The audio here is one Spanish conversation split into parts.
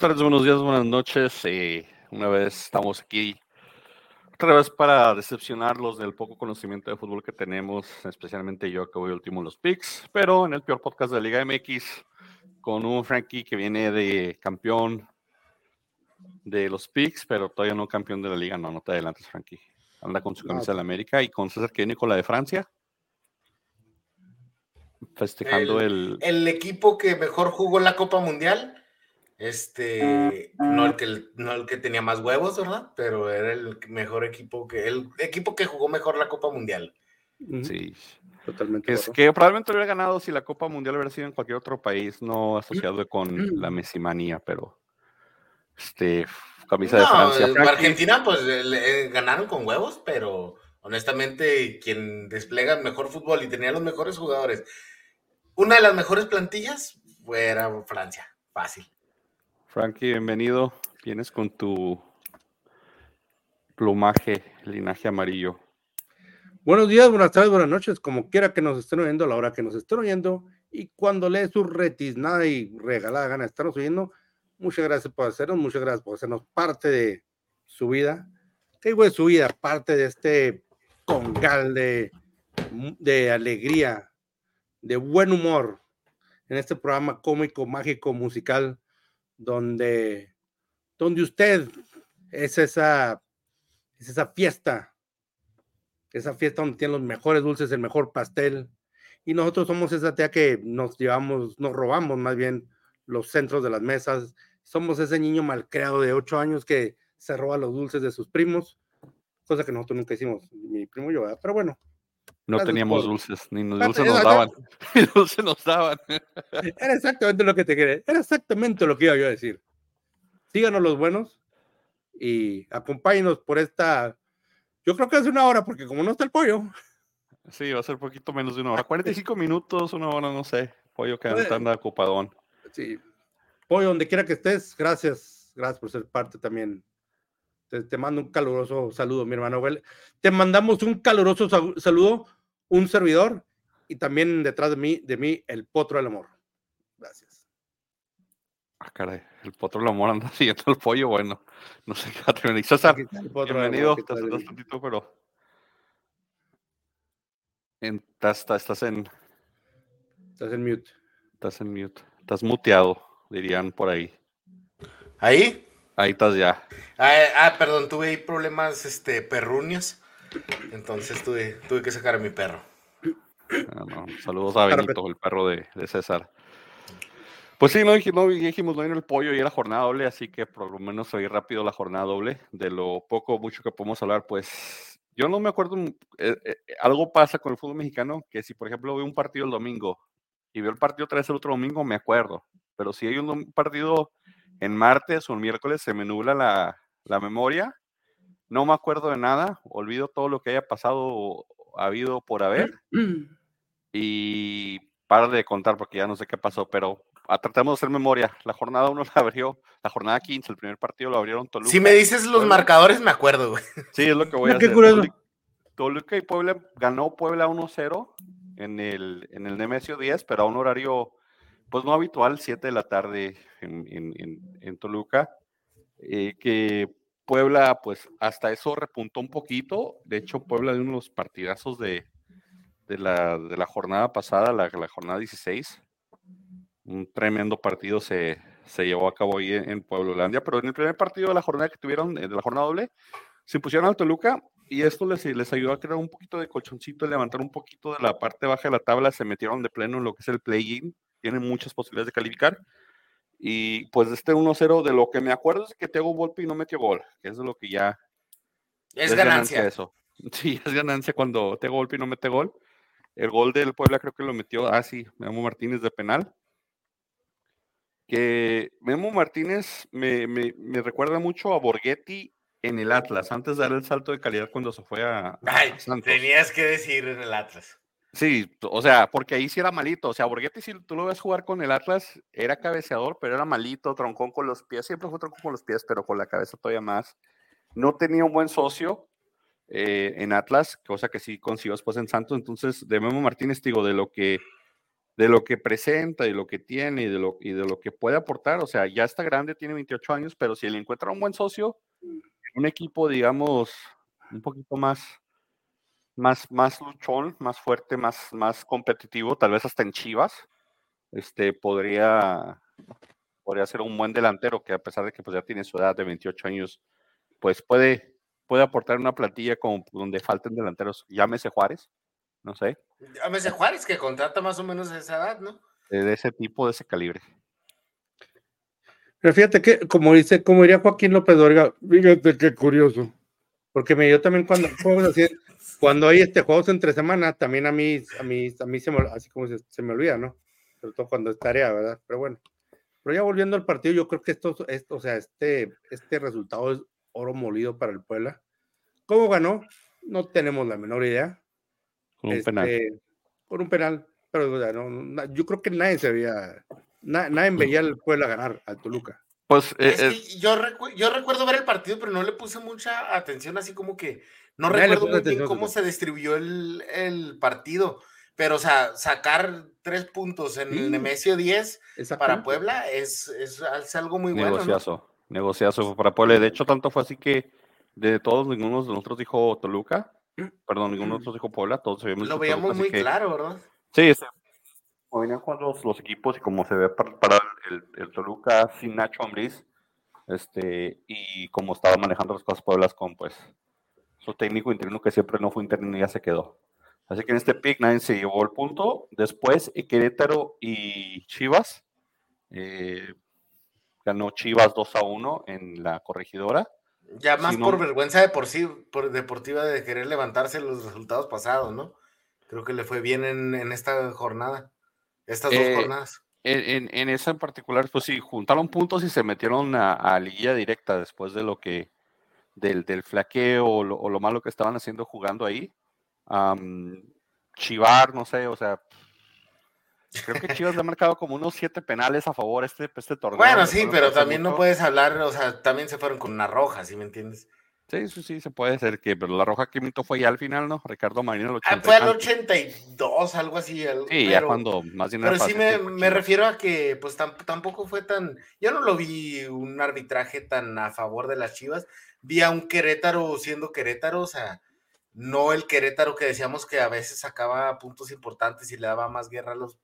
tardes, buenos días, buenas noches. Eh, una vez estamos aquí, otra vez para decepcionarlos del poco conocimiento de fútbol que tenemos, especialmente yo que voy último en los picks, pero en el peor podcast de Liga MX, con un Frankie que viene de campeón de los picks, pero todavía no campeón de la liga. No, no te adelantes, Frankie. Anda con su camisa de la América y con César que viene con la de Francia. Festejando el, el... el equipo que mejor jugó la Copa Mundial este, no el, que, no el que tenía más huevos, ¿verdad? Pero era el mejor equipo que, el equipo que jugó mejor la Copa Mundial. Sí, totalmente. Es que probablemente hubiera ganado si la Copa Mundial hubiera sido en cualquier otro país, no asociado con la mesimanía, pero este, camisa de Francia. Argentina, pues ganaron con huevos, pero honestamente, quien despliega mejor fútbol y tenía los mejores jugadores, una de las mejores plantillas, fuera Francia, fácil. Frankie, bienvenido. Vienes con tu plumaje, linaje amarillo. Buenos días, buenas tardes, buenas noches, como quiera que nos estén oyendo, a la hora que nos estén oyendo, y cuando lee su nada y regalada gana de estarnos oyendo, muchas gracias por hacernos, muchas gracias por hacernos parte de su vida. ¿Qué digo de su vida? Parte de este congal de alegría, de buen humor en este programa cómico, mágico, musical donde, donde usted es esa, es esa fiesta, esa fiesta donde tiene los mejores dulces, el mejor pastel, y nosotros somos esa tía que nos llevamos, nos robamos más bien los centros de las mesas, somos ese niño malcriado de ocho años que se roba los dulces de sus primos, cosa que nosotros nunca hicimos, mi primo y yo, pero bueno, no teníamos dulces, ni los dulces nos daban. Ni dulces nos daban. Era exactamente lo que te quería. Era exactamente lo que iba yo a decir. Síganos los buenos y acompáñenos por esta. Yo creo que hace una hora, porque como no está el pollo. Sí, va a ser poquito menos de una hora. 45 minutos, una hora, no sé. Pollo que anda ocupadón. Sí. Pollo, donde quiera que estés, gracias. Gracias por ser parte también te, mando un caluroso saludo, mi hermano. Te mandamos un caluroso saludo, un servidor y también detrás de mí, de mí, el potro del amor. Gracias. Ah, caray, el potro del amor anda siguiendo el pollo. Bueno, no sé qué va a terminar. César, bienvenido. Estás, tantito, pero. estás, estás en. Estás en mute. Estás en mute. Estás muteado, dirían por ahí. ¿Ahí? Ahí estás ya. Ah, ah, perdón, tuve ahí problemas este, perrunios. Entonces tuve, tuve que sacar a mi perro. Ah, Saludos a Benito, el perro de, César. Pues sí, no, dijimos, no, no el pollo y era jornada doble, así que por lo menos oí rápido la jornada doble. De lo poco o mucho que podemos hablar, pues yo no me acuerdo, eh, eh, algo pasa con el fútbol mexicano, que si por ejemplo veo un partido el domingo y veo el partido otra vez el otro domingo, me acuerdo. Pero si hay un partido en martes o en miércoles se me nubla la, memoria, no me acuerdo de nada, olvido todo lo que haya pasado o habido por haber y para de contar porque ya no sé qué pasó, pero a, tratemos de hacer memoria. La jornada 1 la abrió, la jornada 15, el primer partido lo abrieron Toluca. Si me dices los marcadores, me acuerdo, Sí, es lo que voy a hacer. Toluca y Puebla ganó Puebla 1-0 en el, en el Nemesio 10, pero a un horario pues no habitual, 7 de la tarde en, Toluca, eh, que Puebla, pues hasta eso repuntó un poquito. De hecho, Puebla de unos partidazos de, de, la, de la jornada pasada, la, la, jornada 16. Un tremendo partido se, se llevó a cabo ahí en, Pueblo Pueblolandia, pero en el primer partido de la jornada que tuvieron, de la jornada doble, se pusieron al Toluca y esto les, les ayudó a crear un poquito de colchoncito, levantar un poquito de la parte baja de la tabla, se metieron de pleno en lo que es el play-in tienen muchas posibilidades de calificar. Y pues este 1-0, de lo que me acuerdo es que Tego Volpi no metió gol, que es lo que ya es, ganancia. eso. Sí, es ganancia cuando Tego Volpi no mete gol. El gol del Puebla creo que lo metió, ah, sí, Memo Martínez de penal. Que Memo Martínez me, me, me recuerda mucho a Borghetti en el Atlas, antes de dar el salto de calidad cuando se fue a. Ay, tenías que decir en el Atlas. Sí, o sea, porque ahí sí era malito. O sea, Borghetti, si tú lo ves jugar con el Atlas, era cabeceador, pero era malito, troncón con los pies. Siempre fue troncón con los pies, pero con la cabeza todavía más. No tenía un buen socio eh, en Atlas, cosa que sí consiguió después en Santos. Entonces, de Memo Martínez, digo, de lo que de lo que presenta y lo que tiene y de lo, y de lo que puede aportar. O sea, ya está grande, tiene 28 años, pero si le encuentra un buen socio, un equipo, digamos, un poquito más, más, más luchón, más fuerte, más, más competitivo, tal vez hasta en Chivas, este, podría, podría ser un buen delantero que a pesar de que pues, ya tiene su edad de 28 años, pues puede, puede aportar una plantilla como donde falten delanteros, llámese Juárez, no sé. Llámese Juárez, que contrata más o menos a esa edad, ¿no? De ese tipo, de ese calibre. Pero fíjate que, como dice, como diría Joaquín López Dorga, fíjate qué curioso. Porque me dio también cuando cuando hay este juegos entre semana, también a mí, a mí, a mí se me, así como se, me olvida, ¿no? Sobre todo cuando es tarea, ¿verdad? Pero bueno. Pero ya volviendo al partido, yo creo que esto, esto o sea, este, este resultado es oro molido para el Puebla. ¿Cómo ganó? No tenemos la menor idea. Con un penal. Este, por un penal. Pero no, yo creo que nadie se veía, nadie veía al Puebla ganar al Toluca. Pues eh, eh yo, yo recuerdo ver el partido, pero no le puse mucha atención, así como que no recuerdo muy bien cómo se distribuyó el, el, partido. Pero, o sea, sacar tres puntos en el Nemesio 10 para Puebla es, es, algo muy bueno. Negociazo, negociazo para Puebla. De hecho, tanto fue así que de todos, ninguno de nosotros dijo Toluca. Perdón, ninguno de nosotros dijo Puebla. Todos Lo veíamos muy claro, ¿verdad? Sí, como venían jugando los, equipos y como se ve para el, el, Toluca sin Nacho Ambriz, este, y como estaba manejando las cosas Pueblas con pues su técnico interino que siempre no fue interino y ya se quedó. Así que en este pick nadie se llevó el punto. Después Querétaro y Chivas. Eh, ganó Chivas 2 a 1 en la corregidora. Ya más por vergüenza de por sí, por deportiva de querer levantarse los resultados pasados, ¿no? Creo que le fue bien en esta jornada. Estas dos eh, jornadas. En, en, esa en particular, pues sí, juntaron puntos y se metieron a, a liguilla directa después de lo que, del, del flaqueo o lo, o lo, malo que estaban haciendo jugando ahí. Chivar, no sé, o sea, creo que Chivas le ha marcado como unos siete penales a favor este, este torneo. Bueno, sí, pero también no puedes hablar, o sea, también se fueron con una roja, ¿sí me entiendes? Sí, sí, sí, se puede ser que, pero la roja que mito fue ya al final, ¿no? Ricardo Marino el ah, fue al 82, algo así. sí, ya cuando más bien Pero sí me, refiero a que, pues tampoco fue tan. Yo no lo vi un arbitraje tan a favor de las chivas. Vi a un Querétaro siendo Querétaro, o sea, no el Querétaro que decíamos que a veces sacaba puntos importantes y le daba más guerra a los,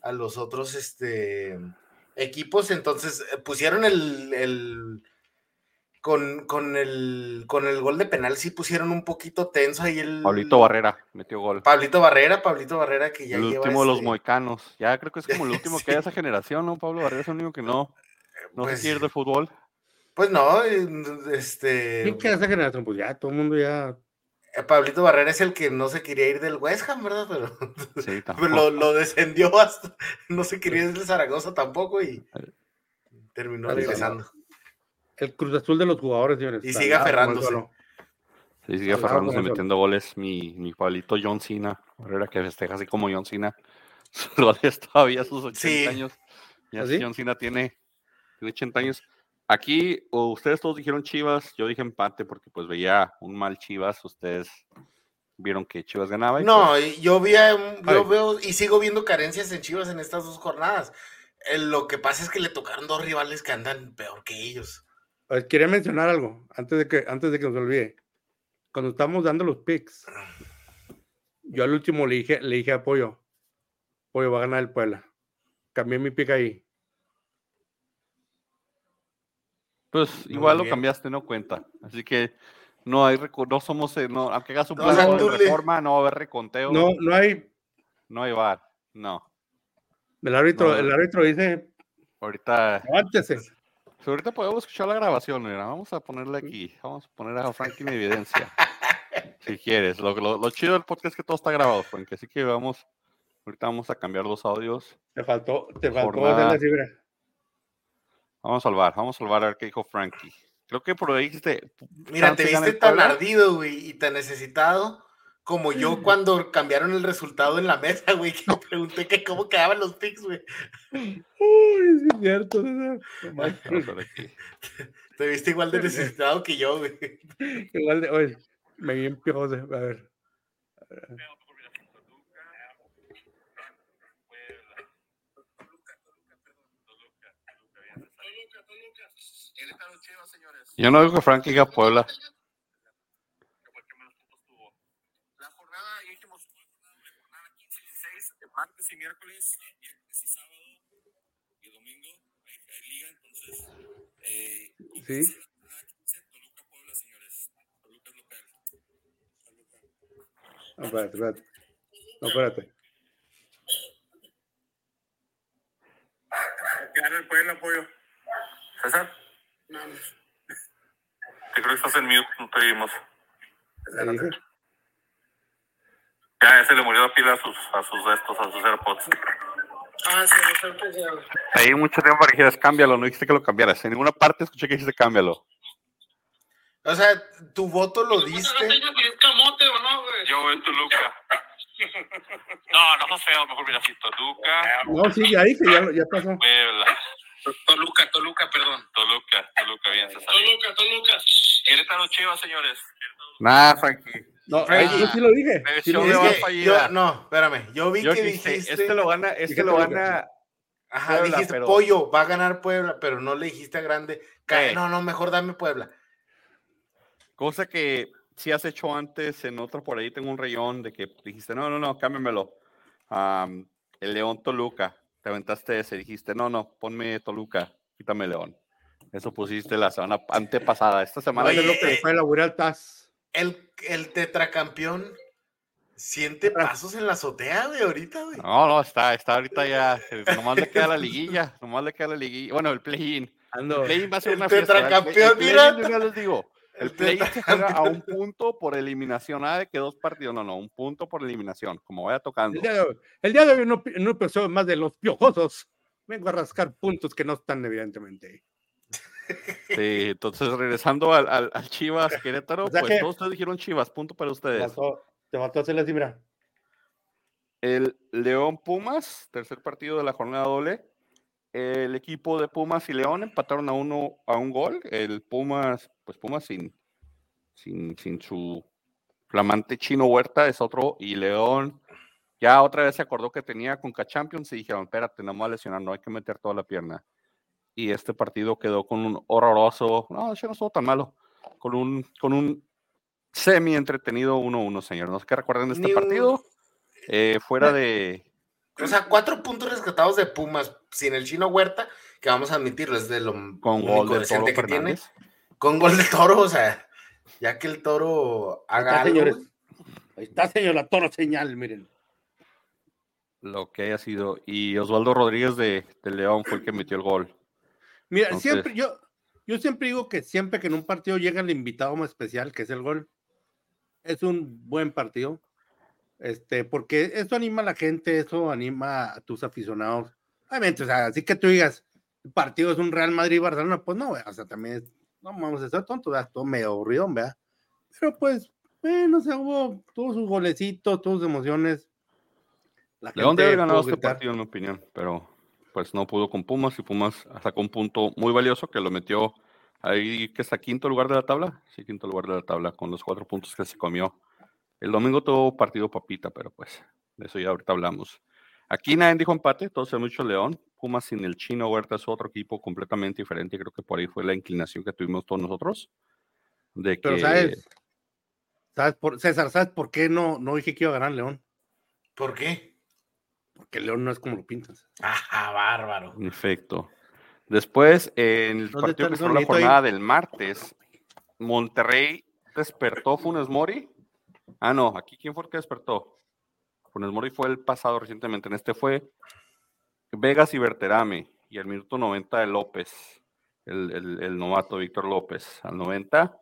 a los otros este, equipos. Entonces eh, pusieron el con, con, el, con el gol de penal sí pusieron un poquito tenso ahí el... Pablito Barrera metió gol. Pablito Barrera, Pablito Barrera que ya El último de los moicanos. Ya creo que es como el último que hay de esa generación, ¿no? Pablo Barrera es el único que no, no pues, se fútbol. Pues no, este... ¿Quién queda esa generación? Pues ya, todo el mundo ya... Eh, Pablito Barrera es el que no se quería ir del West Ham, ¿verdad? Pero, sí, lo, lo, descendió hasta... No se quería ir del Zaragoza tampoco y eh, terminó regresando. El Cruz Azul de los jugadores, señores. Y sigue aferrándose. Sí, sigue aferrándose, metiendo goles. Mi, mi Pablito John Cena, Herrera que festeja así como John Cena. Sus goles todavía sus 80 años. Ya ¿Ah, John Cena tiene, 80 años. Aquí, ustedes todos dijeron Chivas, yo dije empate porque pues veía un mal Chivas, ustedes vieron que Chivas ganaba. no, pues yo, vi, yo veo y sigo viendo carencias en Chivas en estas dos jornadas. Eh, lo que pasa es que le tocaron dos rivales que andan peor que ellos quería mencionar algo antes de que antes de que nos olvide. Cuando estamos dando los picks, yo al último le dije, le dije a Pollo, Pollo va a ganar el Puebla. Cambié mi pick ahí. Pues igual lo cambiaste, no cuenta. Así que no hay no somos, eh, no, aunque hagas un plan de reforma, no va a haber reconteo. No, no hay. No hay bar, no. El árbitro, el árbitro dice. Ahorita. Aguántese ahorita podemos escuchar la grabación, mira, vamos a ponerle aquí, vamos a poner a Frankie en evidencia. si quieres. Lo, lo, chido del podcast es que todo está grabado, Frankie, así que vamos, ahorita vamos a cambiar los audios. Te faltó, te faltó la fibra. Vamos a salvar, vamos a salvar a ver qué dijo Frankie. Creo que por ahí dijiste. Mira, te viste tan ardido, güey, y tan necesitado como yo cuando cambiaron el resultado en la mesa, güey, que me pregunté que cómo quedaban los picks, güey. Uy, es cierto. Te viste igual de necesitado que yo, güey. Igual de, oye, me vi en A ver. Yo no digo que Frankie diga Puebla. La jornada, ya dijimos, jornada 15 y 16, martes y miércoles, viernes y sábado y domingo, hay, hay liga, entonces, eh, Sí. jornada 15, Toluca, Puebla, señores. Toluca es local. No, espérate, espérate. No, espérate. Gana el Puebla, apoyo. César. Te creo que estás en mute, no te dije. Ya, ya se le murió la pila a sus, a sus estos, a sus AirPods. Ah, sí, los AirPods ya. Ahí mucho tiempo para que dijeras cámbialo, no dijiste que lo cambiaras. En ninguna parte escuché que dijiste cámbialo. O sea, tu voto lo diste. camote o no, güey? Yo voy Toluca. No, no más feo, mejor mira así, Toluca, No, sí, ya dije, ya, ya pasó. Puebla. Toluca, Toluca, perdón. Toluca, Toluca, bien, César. Toluca, Toluca. Querétaro Chivas, señores. Nah, Frankie. No, ahí yo sí lo dije. Sí lo yo, no, espérame. Yo vi Yo que dije, dijiste. este lo gana, este lo gana. Ajá, Puebla, dijiste pero- pollo, va a ganar Puebla, pero no le dijiste a grande. No, no, mejor dame Puebla. Cosa que si has hecho antes en otro por ahí, tengo un rayón de que dijiste, no, no, no, cámbiamelo. Am, el León Toluca, te aventaste ese, dijiste, no, no, ponme Toluca, quítame León. Eso pusiste la semana antepasada. Esta semana Oye, es lo que eh, fue TAS. El, el tetracampeón siente pasos en la azotea, güey, ahorita, güey. No, no, está, está ahorita ya. eh, Nomás le queda la liguilla. Nomás le queda la liguilla. Bueno, el play-in. Ando. El play-in va a ser El una fiesta. El, tetracampeón, el play-in, mira. yo ya les digo. El play-in se juega a un punto por eliminación. Nada de que dos partidos. No, no, un punto por eliminación. Como vaya tocando. El día de hoy, el día de hoy no, no empezó más de los piojosos. Vengo a rascar puntos que no están, evidentemente. Sí, entonces regresando al, al, al Chivas Querétaro, O sea pues que- todos ustedes dijeron Chivas, punto para Te ustedes. faltó, te faltó hacerle así, mira. El León Pumas, tercer partido de la jornada doble. El equipo de Pumas y León empataron a uno a un gol. El Pumas, pues Pumas sin, sin, sin su flamante chino Huerta es otro. Y León ya otra vez se acordó que tenía con Champions y dijeron, espérate, no me a lesionar, no hay que meter toda la pierna. Y este partido quedó con un horroroso, no, hecho no estuvo tan malo, con un, con un semi entretenido 1-1, señor. No sé qué recuerden de este partido. Eh, fuera de, O sea, cuatro puntos rescatados de Pumas sin el chino Huerta, que vamos a admitirlo, es de lo con único gol de Toro que tiene. Con gol de toro, o sea, ya que el toro Ahí haga está, algo. señores. Ahí está, señor, la toro señal, miren. Lo que haya sido. Y Osvaldo Rodríguez de, de León fue el que metió el gol. Mira, Entonces- siempre, yo, yo siempre digo que siempre que en un partido llega el invitado más especial, que es el gol, es un buen partido. Este, porque eso anima a la gente, eso anima a tus aficionados. Obviamente, o sea, así que tú digas, el partido es un Real Madrid-Barcelona, pues no, o sea, también es, no vamos a ser tontos, ¿verdad? todo medio aburrido, ¿verdad? Pero pues, bueno, o sea, hubo todos sus golecitos, todas sus emociones. La León debe haber ganado este gritar. partido, en mi opinión, pero pues no pudo con Pumas y Pumas sacó un punto muy valioso que lo metió ahí, que está quinto lugar de la tabla. Sí, quinto lugar de la tabla con los cuatro puntos que se comió. El domingo tuvo partido papita, pero pues de eso ya ahorita hablamos. Aquí nadie dijo empate, todos se han dicho León. Pumas sin el chino Huerta es otro equipo completamente diferente. Creo que por ahí fue la inclinación que tuvimos todos nosotros. De que Pero sabes, sabes por, César, ¿sabes por qué no, no dije que iba a ganar León? ¿Por qué? Porque León no es como lo pintas. Ajá, bárbaro. En efecto. Después, en el ¿Dónde partido que fue la ahí? jornada del martes, Monterrey despertó Funes Mori. Ah, no, aquí quién fue el que despertó. Funes Mori fue el pasado recientemente. En este fue Vegas y Berterame. Y al minuto 90 de López, el, novato Víctor López. Al 90,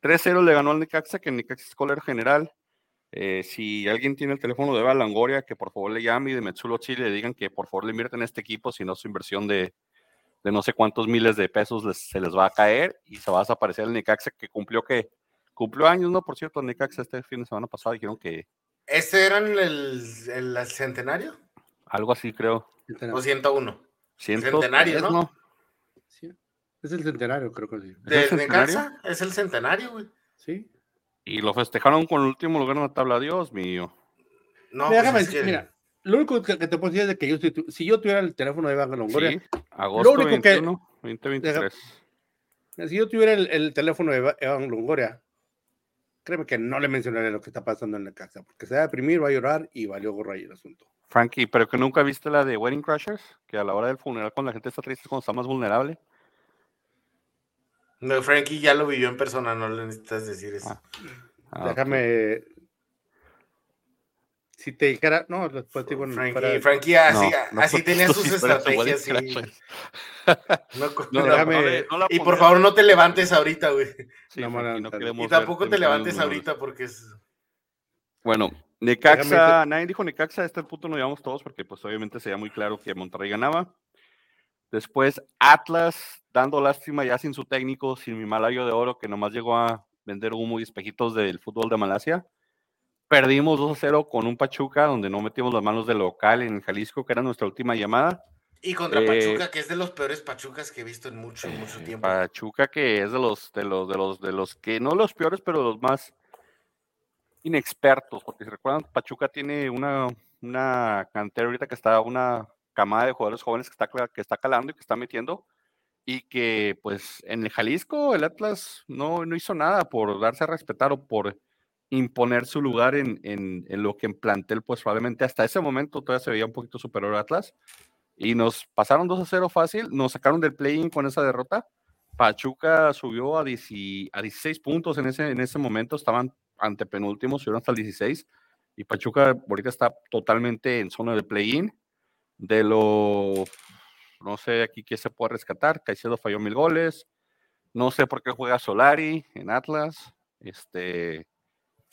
3-0 le ganó al Necaxa, que el Necaxa es colero general. Eh, si alguien tiene el teléfono de Eva que por favor le llame y de Metzulo Chile le digan que por favor le invierten en este equipo, si no su inversión de, de no sé cuántos miles de pesos se les va a caer y se va a desaparecer el Necaxa que cumplió que cumplió años, ¿no? Por cierto, Necaxa este fin de semana pasado dijeron que ¿Este era el, el- centenario? algo así creo. ¿O 101? Ciento Centenario, ¿no? Sí, Es el centenario, creo que sí. ¿Es el ¿De? Necaxa? Es el centenario, güey. Sí. Y lo festejaron con el último lugar en la tabla, Dios mío. No, Mira, pues déjame es decir, que- mira, lo único que, que te puedo decir es de que yo, si, tu- si yo tuviera el teléfono de Eva Longoria, Sí, agosto único que- 21, 2023. Si yo tuviera el, el teléfono de Eva- Evan Longoria, créeme que no le mencionaría lo que está pasando en la casa, porque se va a deprimir, va a llorar y valió gorro ahí el asunto. Frankie, pero que nunca viste la de Wedding Crashers, que a la hora del funeral cuando la gente está triste es cuando está más vulnerable. No, Frankie ya lo vivió en persona, no le necesitas decir eso. Ah. Ah. Déjame. Si te dijera, no, después digo, Frankie, fuera- Frankie así, No, no así fue tenía sus estrategias. No No, Déjame- no no la y por favor, no te levantes ahorita, güey. Sí, No, Frankie, no, no no, queremos Y tampoco te levantes los ahorita porque es. Bueno, Necaxa, nadie dijo Necaxa, a este punto nos llevamos todos porque pues obviamente se veía muy claro que Monterrey ganaba. Después Atlas dando lástima ya sin su técnico, sin mi malayo de oro que nomás llegó a vender humo y espejitos del fútbol de Malasia. Perdimos 2 a 0 con un Pachuca donde no metimos las manos del local en Jalisco, que era nuestra última llamada. Y contra Eh, Pachuca, que es de los peores Pachucas que he visto en mucho, mucho tiempo. Pachuca que es de los de los de los de los que no los peores, pero los más inexpertos, porque si recuerdan, Pachuca tiene una, una cantera ahorita que está una camada de jugadores jóvenes que está, que está calando y que está metiendo, y que pues en el Jalisco el Atlas no, no hizo nada por darse a respetar o por imponer su lugar en, en, lo que en plantel, pues probablemente hasta ese momento todavía se veía un poquito superior a Atlas, y nos pasaron 2 a 0 fácil, nos sacaron del play-in con esa derrota. Pachuca subió a, 10 y- a 16 puntos en ese, en ese momento, estaban ante penúltimos, subieron hasta el 16. Y Pachuca ahorita está totalmente en zona de play-in. De lo, no sé aquí qué se puede rescatar. Caicedo falló mil goles. No sé por qué juega Solari en Atlas. Este,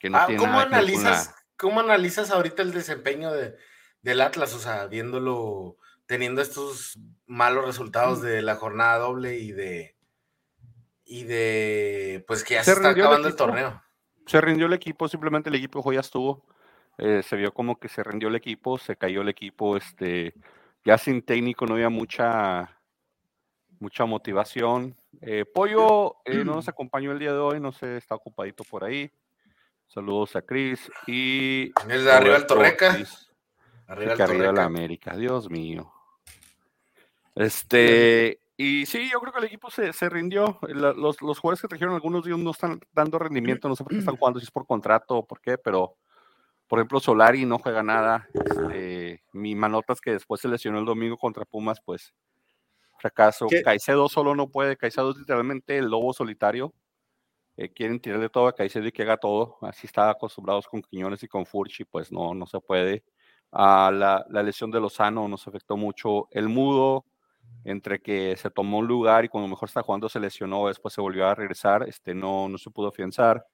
que no Ah, tiene ¿cómo, nada analizas, ¿Cómo analizas ahorita el desempeño de, del Atlas? O sea, viéndolo, teniendo estos malos resultados de la jornada doble y de. Y de. Pues que ya Se se, está el acabando el torneo. se rindió el equipo, simplemente el equipo ya estuvo. eh, se vio como que se rindió el equipo, se cayó el equipo, este, ya sin técnico no había mucha, mucha motivación. Eh, Pollo eh, no nos acompañó el día de hoy, no sé, está ocupadito por ahí. Saludos a Cris y El de arriba el Torreca. Arriba el arriba la. América, Dios mío. Este, y sí, yo creo que el equipo se, se rindió. La- los, los jugadores que trajeron algunos días no están dando rendimiento, no sé por qué están jugando, si es por contrato o por qué, pero por ejemplo, Solari no juega nada. Este, mi manotas que después se lesionó el domingo contra Pumas, pues fracaso. ¿Qué? Caicedo solo no puede, Caicedo es literalmente el lobo solitario. Eh, quieren tirarle todo a Caicedo y que haga todo. Así está acostumbrados con Quiñones y con Furchi, pues no, no se puede. Ah, la, la lesión de Lozano nos afectó mucho. El mudo, entre que se tomó un lugar y cuando mejor está jugando se lesionó, después se volvió a regresar, este, no, no se pudo afianzar.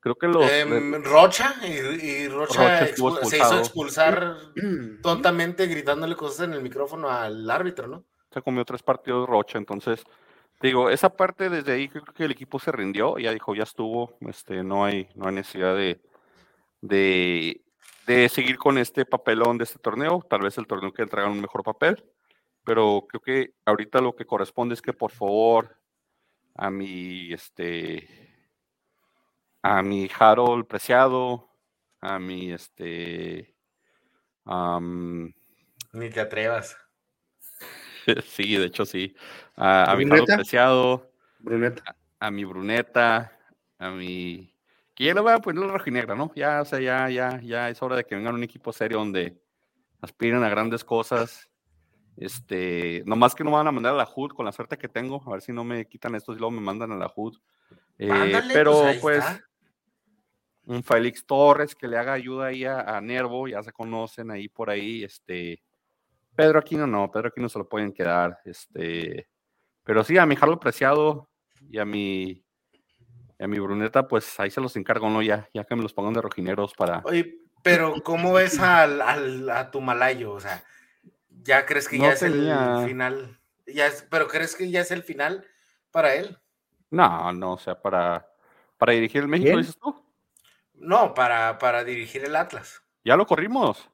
Creo que los... Em, Rocha, y, y Rocha, Rocha se hizo expulsar tontamente gritándole cosas en el micrófono al árbitro, ¿no? se comió tres partidos Rocha, entonces digo, esa parte desde ahí creo que el equipo se rindió, ya dijo, ya estuvo, este, no hay, no hay necesidad de, de, de seguir con este papelón de este torneo, tal vez el torneo que entregan un mejor papel, pero creo que ahorita lo que corresponde es que por favor a mi este a mi Harold Preciado, a mi este am, Ni te atrevas. sí, de hecho sí. A, a mi ¿Bruneta? Harold Preciado, Bruneta. a mi Bruneta, a mi. Que ya le voy a poner la rojinegra, ¿no? Ya, o sea, ya, ya, ya es hora de que vengan un equipo serio donde aspiren a grandes cosas. Este, nomás que no me van a mandar a la HUD con la suerte que tengo, a ver si no me quitan estos y luego me mandan a la HUD. Eh, pero pues pues, un Félix Torres que le haga ayuda ahí a, a Nervo, ya se conocen ahí por ahí, este, Pedro Aquino no, Pedro Aquino se lo pueden quedar, este, pero sí, a mi Harold Preciado y a mi, y a mi Bruneta, pues ahí se los encargo, ¿no? Ya, ya que me los pongan de rojineros para... Oye, pero ¿cómo ves al, al- a tu malayo? O sea, ¿ya crees que No ya es el final? Ya es- ¿Pero crees que ya es el final para él? No, no, o sea, para, para dirigir el México, dices tú. No, para, para dirigir el Atlas. Ya lo corrimos,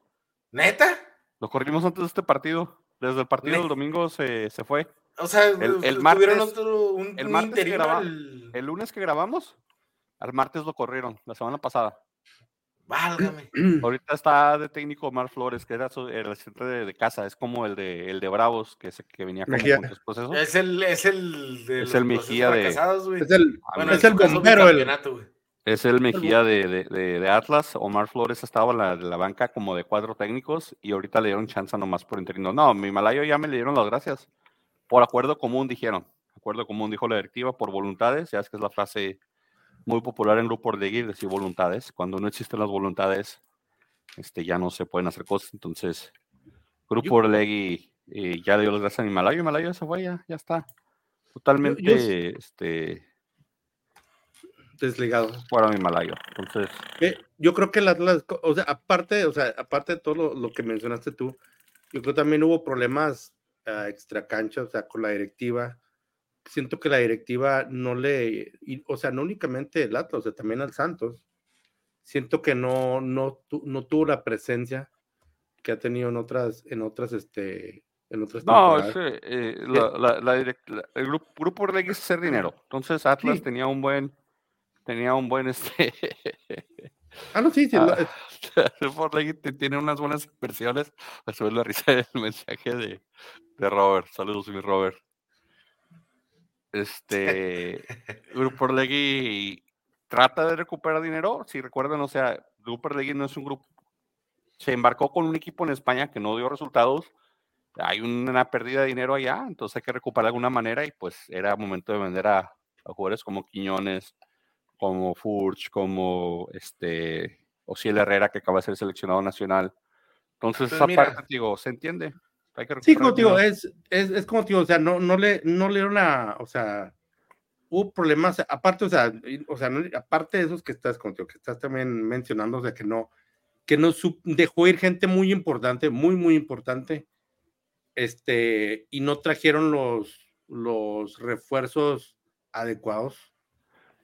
¿Neta? Lo corrimos antes de este partido. Desde el partido del domingo se, se fue. O sea, El- el tuvieron martes- otro, un, el un martes que interino graba- al- El lunes que grabamos, al martes lo corrieron, la semana pasada. Válgame. Ahorita está de técnico Omar Flores, que era su- el asistente de, de casa, es como el de el de Bravos, que, se, que venía con su proceso. Es el, es el de Es los el procesos Mejía de-. Es el, Bueno, es el bombero, el, bicampeonato, güey. Es el Mejía de, de, de- de Atlas. Omar Flores estaba en la, de la banca como de cuatro técnicos y ahorita le dieron chance nomás por interino. No, mi Malayo ya me le dieron las gracias. Por acuerdo común dijeron. Acuerdo común dijo la directiva por voluntades. Ya es que es la frase muy popular en grupos de guía, decir voluntades. Cuando no existen las voluntades, este, ya no se pueden hacer cosas. Entonces, Grupo Orlegui eh, ya le dio las gracias a mi Malayo. y Malayo se fue, ya, ya está. Totalmente yo- este, desligado. fuera mi Malayo. Entonces, Eh, yo creo que el Atlas, o sea, aparte, o sea, aparte de todo lo, lo que mencionaste tú, yo creo que también hubo problemas ah, extra cancha, o sea, con la directiva. Siento que la directiva no le, y- o sea, no únicamente el Atlas, o sea, también al Santos. Siento que no, no, tu- no tuvo la presencia que ha tenido en otras, en otras, este, en otras No, ese, eh, la, la- la direct- el grupo, grupo Orlegui es hacer dinero. Entonces Atlas Sí. tenía un buen, tenía un buen este. Ah, no, sí, sí, ah, lo- tiene unas buenas inversiones. Me sube la risa del mensaje de, de Robert. Saludos, mi Robert. Este Grupo Orlegui trata de recuperar dinero. Si recuerdan, o sea, Grupo Orlegui no es un grupo. Se embarcó con un equipo en España que no dio resultados hay una pérdida de dinero allá, entonces hay que recuperar de alguna manera y pues era momento de vender a, a jugadores como Quiñones, como Furch, como este Ociel Herrera que acaba de ser seleccionado nacional. Entonces Pues esa mira. parte, digo, se entiende. Hay que Sí, como digo, es, es, es como digo, o sea, no, no le, no le dieron a, o sea, hubo problemas, aparte, o sea, o sea, no- aparte de esos que estás, digo, que estás también mencionando, o sea, que no, que no dejó ir gente muy importante, muy, muy importante, este, y no trajeron los, los refuerzos adecuados.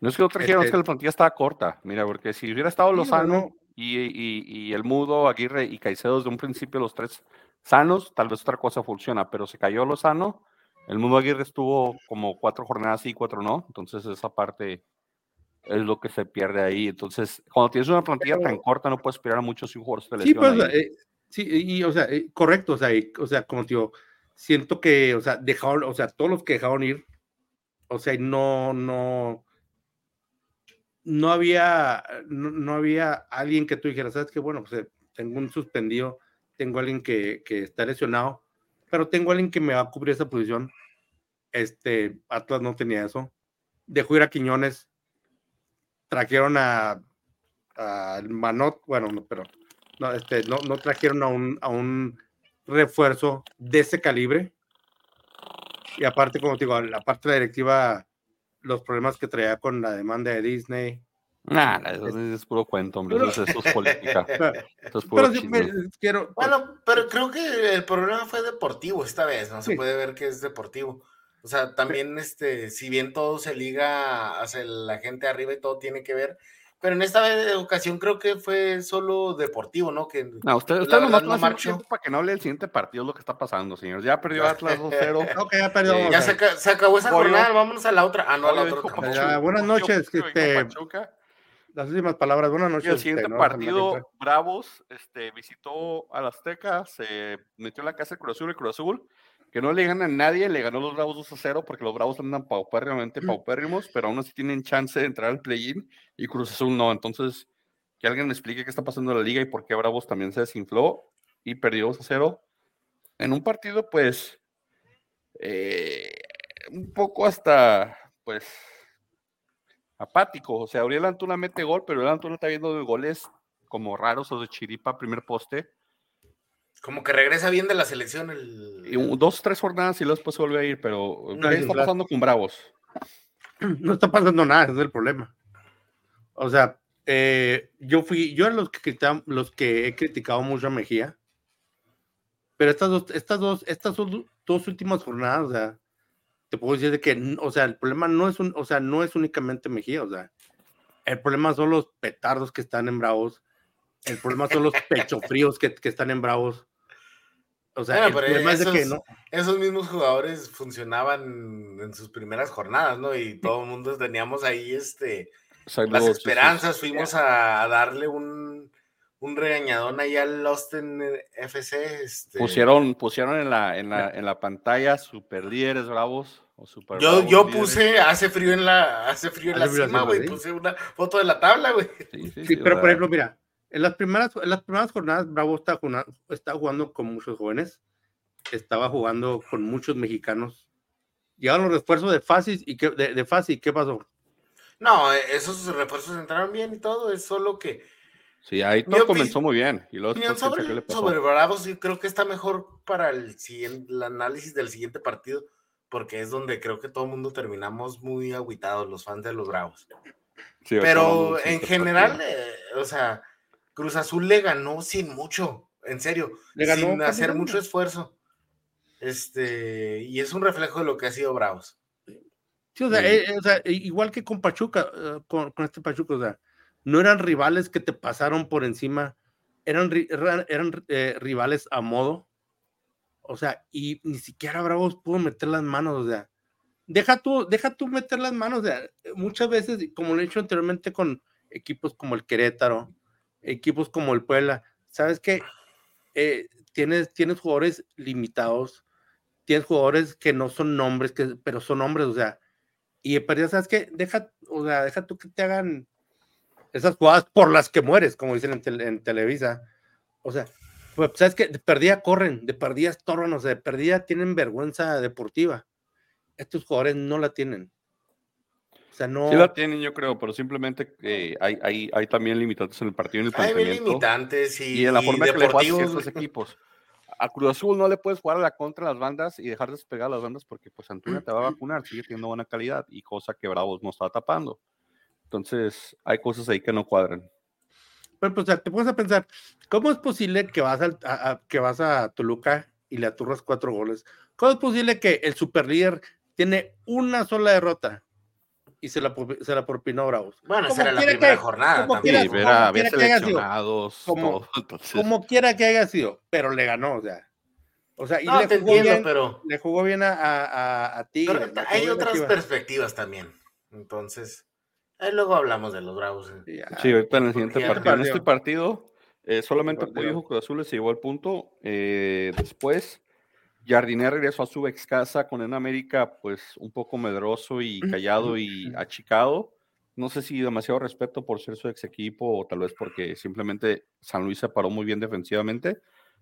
No es que lo trajeron, es este- que la plantilla estaba corta. Mira, porque si hubiera estado Lozano no, y, y- y el Mudo, Aguirre y Caicedo desde un principio, los tres sanos, tal vez otra cosa funciona, pero se cayó Lozano. El Mudo Aguirre estuvo como cuatro jornadas sí, cuatro no. Entonces, esa parte es lo que se pierde ahí. Entonces, cuando tienes una plantilla tan Pero- corta, no puedes esperar a muchos si un jugador se Sí, pues, eh, sí, y, o sea, eh, correcto, o sea, o sea, como te digo, siento que, o sea, dejaron, o sea, todos los que dejaron ir, o sea, no, no, no había, no, no había alguien que tú dijeras, sabes que, bueno, pues eh, tengo un suspendido, tengo alguien que, que está lesionado, pero tengo alguien que me va a cubrir esa posición. Este, Atlas no tenía eso. Dejó ir a Quiñones, trajeron a, Manot, bueno, no, pero no, este, no, no trajeron a un, a un refuerzo de ese calibre. Y aparte, como te digo, aparte de la directiva, los problemas que traía con la demanda de Disney. Nah, eso es, es puro cuento, hombre. Eso es, eso es política. Pero, Eso es puro pero me- quiero. Bueno, pero creo que el problema fue deportivo esta vez, no se Sí. puede ver que es deportivo. O sea, también, este, si bien todo se liga hacia la gente arriba y todo tiene que ver, pero en esta vez- ocasión creo que fue solo deportivo, ¿no? Que No, usted, usted nomás no no marchó. para que no hable del siguiente partido, lo que está pasando, señores. Ya perdió Atlas 2-0. Ok, ya perdió. Eh, ya a se, se acabó esa Pollo. jornada, vámonos a la otra. Ah, no, a la otra. dijo tampoco. Ya, buenas noches, dijo este, Pachuca. Las últimas palabras, buenas Y noches. el siguiente este, ¿no? Que partido. Bravos este, visitó al Azteca, se metió en la casa del Cruz Azul, el Cruz Azul, que no le gana a nadie, le ganó los Bravos 2 a 0 porque los Bravos andan paupérrimamente paupérrimos, pero aún así tienen chance de entrar al play-in y Cruz Azul no. Entonces, que alguien me explique qué está pasando en la liga y por qué Bravos también se desinfló y perdió 2 a 0 en un partido, pues, eh, un poco hasta, pues, apático. O sea, Uriel Antuna mete gol, pero Uriel Antuna está viendo goles como raros o de chiripa, primer poste. Como que regresa bien de la selección el... Y un- dos, tres jornadas y luego después se vuelve a ir, pero ¿qué está pasando con Bravos? No está pasando nada, ese es el problema. O sea, eh, yo fui, yo era los que los que he criticado mucho a Mejía. Pero estas dos, estas dos, estas dos, dos últimas jornadas, o sea, te puedo decir de que, o sea, el problema no es un, o sea, no es únicamente Mejía, o sea, el problema son los petardos que están en Bravos, el problema son los pechofríos que, que están en Bravos. O sea, Bueno, el pero problema es de que esos- no, Esos mismos jugadores funcionaban en sus primeras jornadas, ¿no? Y todo el mundo teníamos ahí este las esperanzas, fuimos a, darle un, un regañadón ahí al Austin FC. Este... Pusieron, pusieron en la, en la, en la pantalla super líderes bravos. O super yo, yo puse hace frío en la, hace frío en la cima, güey. Puse una foto de la tabla, güey. Sí, pero por ejemplo, mira, en las primeras, en las primeras jornadas, Bravo está jugando, está jugando con muchos jóvenes. Estaba jugando con muchos mexicanos. Llegaron los refuerzos de Fasis y qué, de, de ¿qué pasó? No, esos refuerzos entraron bien y todo, es solo que Sí, ahí todo comenzó muy bien. Y luego sobre, sobre Bravos, yo creo que está mejor para el, el análisis del siguiente partido, porque es donde creo que todo el mundo terminamos muy aguitados, los fans de los Bravos. Pero en general, eh, o sea, Cruz Azul le ganó sin mucho, en serio, sin hacer mucho esfuerzo. Este, y es un reflejo de lo que ha sido Bravos. Sí, o sea, eh, igual que con Pachuca, eh, con, con este Pachuca, o sea, no eran rivales que te pasaron por encima, eran, eran, eh, rivales a modo. O sea, y ni siquiera Bravos pudo meter las manos, o sea, deja tú, deja tú meter las manos, o sea, muchas veces, como lo he hecho anteriormente con equipos como el Querétaro, equipos como el Puebla, sabes que eh, tienes, tienes jugadores limitados, tienes jugadores que no son nombres, que, pero son hombres, o sea, y perdida, ¿sabes qué? Deja, o sea, deja tú que te hagan esas jugadas por las que mueres, como dicen en, Televisa. O sea, pues, sabes que de perdida corren, de perdida estorban, o sea, de perdida tienen vergüenza deportiva. Estos jugadores no la tienen. O sea, no. Sí la tienen, yo creo, pero simplemente eh, hay, hay, hay, también limitantes en el partido y en el Hay limitantes y, y en la forma que le juegas a ciertos equipos. A Cruz Azul no le puedes jugar a la contra las bandas y dejar despegar las bandas porque pues Antuna te va a vacunar, sigue teniendo buena calidad y cosa que Bravos no está tapando. Entonces, hay cosas ahí que no cuadran. Bueno, pues te pones a pensar, ¿cómo es posible que vas a, que vas a Toluca y le aturras cuatro goles? ¿Cómo es posible que el superlíder tiene una sola derrota y se la, se la propinó Bravos? Bueno, esa era la primera jornada como también. Quiera, había seleccionados. Como, como, quiera que haya sido, pero le ganó, o sea. O sea, y le, jugó bien, pero... le jugó bien a, a, a ti. hay otras perspectivas también. Entonces, Ahí luego hablamos de los Bravos. Eh. Sí, ahorita en el siguiente partido. En este partido, eh, solamente Pollo Cruz Azul se llevó al punto. Eh, después, Jardiner regresó a su ex casa con en América, pues un poco medroso y callado y achicado. No sé si demasiado respeto por ser su ex equipo o tal vez porque simplemente San Luis se paró muy bien defensivamente.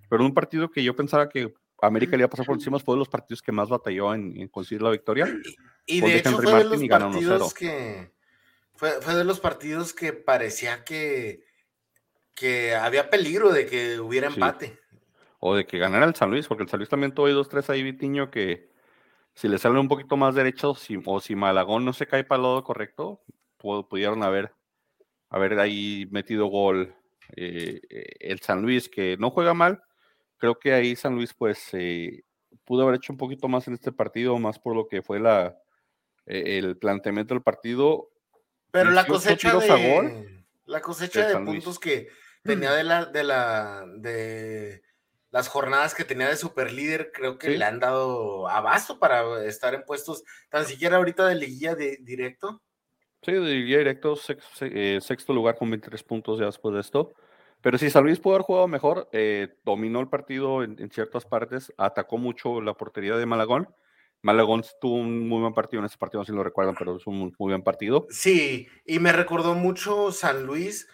Pero un partido que yo pensaba que América le iba a pasar por encima fue de los partidos que más batalló en, conseguir la victoria. Y, de hecho fue de los partidos que fue, fue de los partidos que parecía que, que había peligro de que hubiera empate. O de que ganara el San Luis, porque el San Luis también tuvo dos, tres ahí, Vitiño, que si le salen un poquito más derechos o si Malagón no se cae para el lado correcto, pudieron haber, haber ahí metido gol eh, el San Luis, que no juega mal. Creo que ahí San Luis, pues, eh, pudo haber hecho un poquito más en este partido, más por lo que fue la, eh, el planteamiento del partido. Pero la cosecha de, la cosecha de puntos que tenía de la, de la, de las jornadas que tenía de super líder, creo que le han dado abasto para estar en puestos, tan siquiera ahorita de liguilla de, directo. Sí, de liguilla directo, eh, sexto, lugar con 23 puntos ya después de esto. Pero si San Luis pudo haber jugado mejor, eh, dominó el partido en, en, ciertas partes, atacó mucho la portería de Malagón Malagón tuvo un muy buen partido en ese partido, no sé si lo recuerdan, pero es un muy buen partido. Sí, y me recordó mucho San Luis,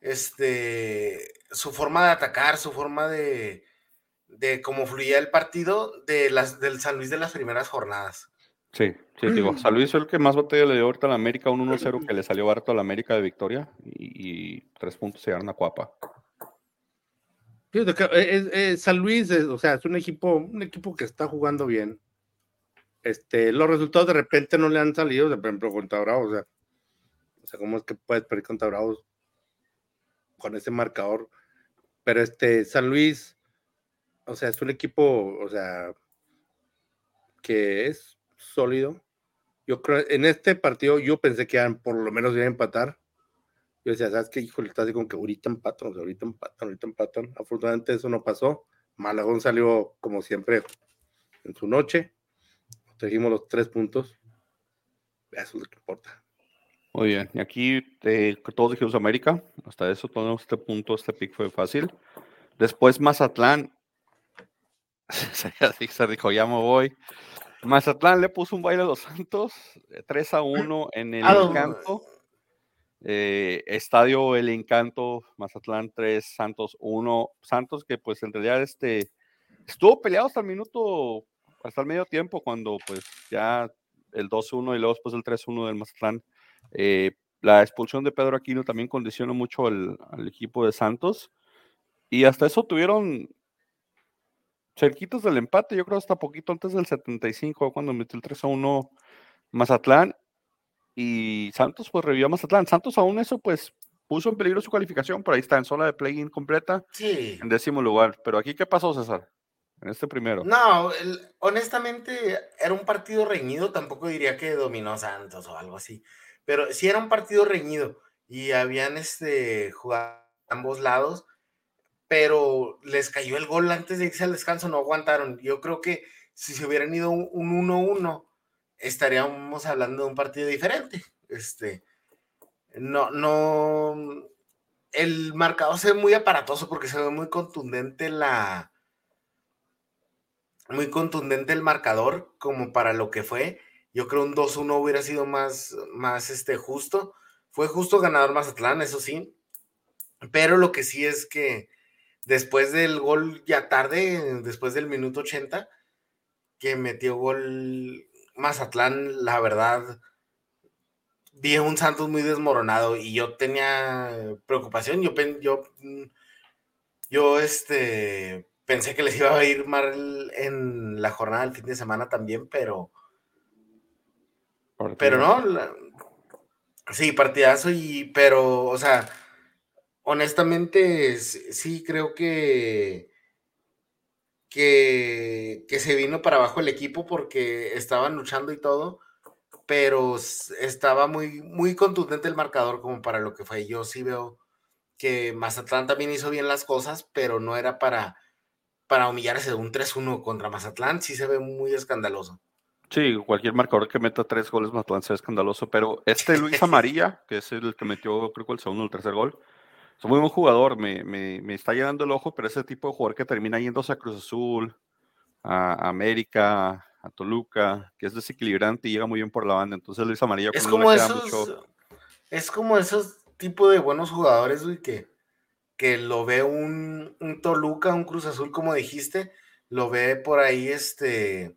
este, su forma de atacar, su forma de, de cómo fluía el partido de las, del San Luis de las primeras jornadas. Sí, sí, digo, San Luis fue el que más batalla le dio ahorita a la América, un 1-0 que le salió barato a la América de victoria y, tres puntos se llegaron a Cuapa. San Luis, o sea, es un equipo, un equipo que está jugando bien este, los resultados de repente no le han salido, por ejemplo, contra Bravos, o sea, o sea, ¿cómo es que puedes perder contra Bravos con ese marcador? Pero este, San Luis, o sea, es un equipo, o sea, que es sólido. Yo creo, en este partido yo pensé que iban, por lo menos iban a empatar. Yo decía, ¿sabes qué? Híjole, está así como que ahorita empatan, ahorita empatan, ahorita empatan. Afortunadamente eso no pasó. Malagón salió como siempre en su noche Seguimos los tres puntos. Eso es lo que importa. Muy bien, y aquí eh, todos dijimos América, hasta eso, todo este punto, este pick fue fácil. Después Mazatlán, se dijo, ya me voy. Mazatlán le puso un baile a los Santos, 3 a 1 en el Ah, Encanto. Eh, Estadio El Encanto, Mazatlán 3, Santos 1. Santos que pues en realidad este, estuvo peleado hasta el minuto, hasta el medio tiempo, cuando pues ya el 2-1 y luego después el 3-1 del Mazatlán. Eh, la expulsión de Pedro Aquino también condicionó mucho al, al equipo de Santos. Y hasta eso tuvieron cerquitos del empate, yo creo hasta poquito antes del 75, cuando metió el 3 a 1 Mazatlán. Y Santos pues revivió a Mazatlán. Santos aún eso pues puso en peligro su calificación, pero ahí está en zona de play-in completa, Sí. en décimo lugar. Pero aquí, ¿qué pasó, César? En este primero. No, el- honestamente era un partido reñido, tampoco diría que dominó Santos o algo así, pero sí era un partido reñido y habían este jugado a ambos lados, pero les cayó el gol antes de irse al descanso, no aguantaron. Yo creo que si se hubieran ido un un 1-1, estaríamos hablando de un partido diferente. Este, no, no, el marcador se ve muy aparatoso porque se ve muy contundente la muy contundente el marcador como para lo que fue. Yo creo un 2-1 hubiera sido más, más este, justo. Fue justo ganador Mazatlán, eso sí. Pero lo que sí es que después del gol ya tarde, después del minuto 80, que metió gol Mazatlán, la verdad, vi un Santos muy desmoronado y yo tenía preocupación. Yo, yo, mm, yo este, pensé que les iba a ir mal en la jornada del fin de semana también, pero, pero no. la- sí, partidazo y, pero, o sea, honestamente, sí creo que, que, que se vino para abajo el equipo porque estaban luchando y todo, pero estaba muy, muy contundente el marcador como para lo que fue. Yo sí veo que Mazatlán también hizo bien las cosas, pero no era para, para humillarse de un 3-1 contra Mazatlán, sí se ve muy escandaloso. Sí, cualquier marcador que meta tres goles Mazatlán sea escandaloso, pero este Luis Amarilla, que es el que metió, creo que el segundo o el tercer gol, es muy buen jugador, me, me, me está llenando el ojo, pero ese tipo de jugador que termina yéndose a Cruz Azul, a América, a Toluca, que es desequilibrante y llega muy bien por la banda, entonces Luis Amarilla Es no como queda esos, mucho- es como esos tipo de buenos jugadores, güey, que, que lo ve un, un Toluca, un Cruz Azul, como dijiste, lo ve por ahí, este,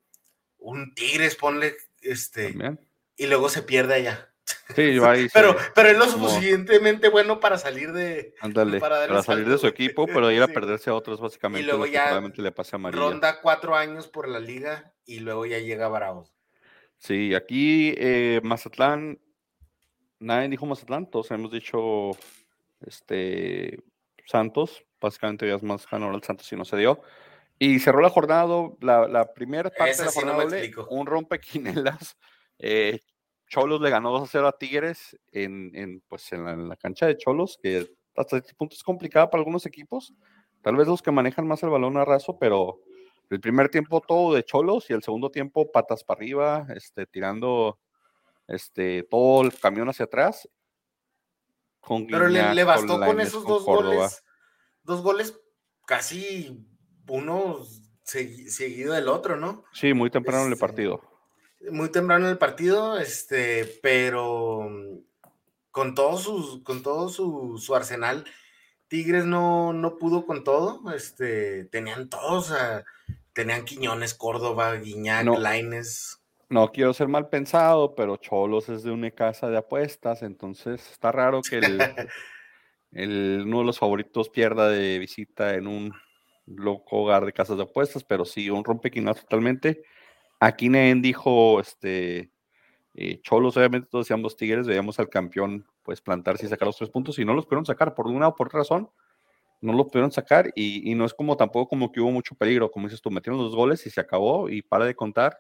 un Tigres, ponle, este, también. y luego se pierde allá. Sí, va y se- Pero, pero es lo como- suficientemente bueno para salir de ándale, para para, salir de su equipo, pero ir a Sí. perderse a otros básicamente luego lo que ya le pase a ronda cuatro años por la liga y luego ya llega Bravos. Sí, aquí eh, Mazatlán, nadie dijo Mazatlán, todos hemos dicho este Santos, básicamente ya es más ganador el Santos y no se dio. Y cerró la jornada, la, la primera parte Esa de la sí no jornada doble, explico. un rompequinelas. Eh, Cholos le ganó 2 a 0 a Tigres en, en, pues en, la, en la cancha de Cholos, que hasta este punto es complicada para algunos equipos. Tal vez los que manejan más el balón a raso, pero el primer tiempo todo de Cholos y el segundo tiempo patas para arriba, este, tirando este, todo el camión hacia atrás. Con Pero le, Guiñac, le bastó con esos con dos Córdoba. goles, dos goles casi uno segui- seguido del otro, ¿no? Sí, muy temprano en el Este, partido. Muy temprano en el partido, este, pero mm, con todo sus, con todo su, su arsenal, Tigres no, no pudo con todo, este, tenían todos, a- tenían Quiñones, Córdoba, Guiñac, No. Laines. No quiero ser mal pensado, pero Cholos es de una casa de apuestas, entonces está raro que el, el- uno de los favoritos pierda de visita en un loco hogar de casas de apuestas, pero sí, un rompequinas totalmente. Aquí Nen dijo, este, eh, Cholos, obviamente todos decíamos Tigres, veíamos al campeón pues plantarse y sacar los tres puntos y no los pudieron sacar por una o por otra razón, no los pudieron sacar y, y no es como tampoco como que hubo mucho peligro, como dices tú, metieron los goles y se acabó y para de contar.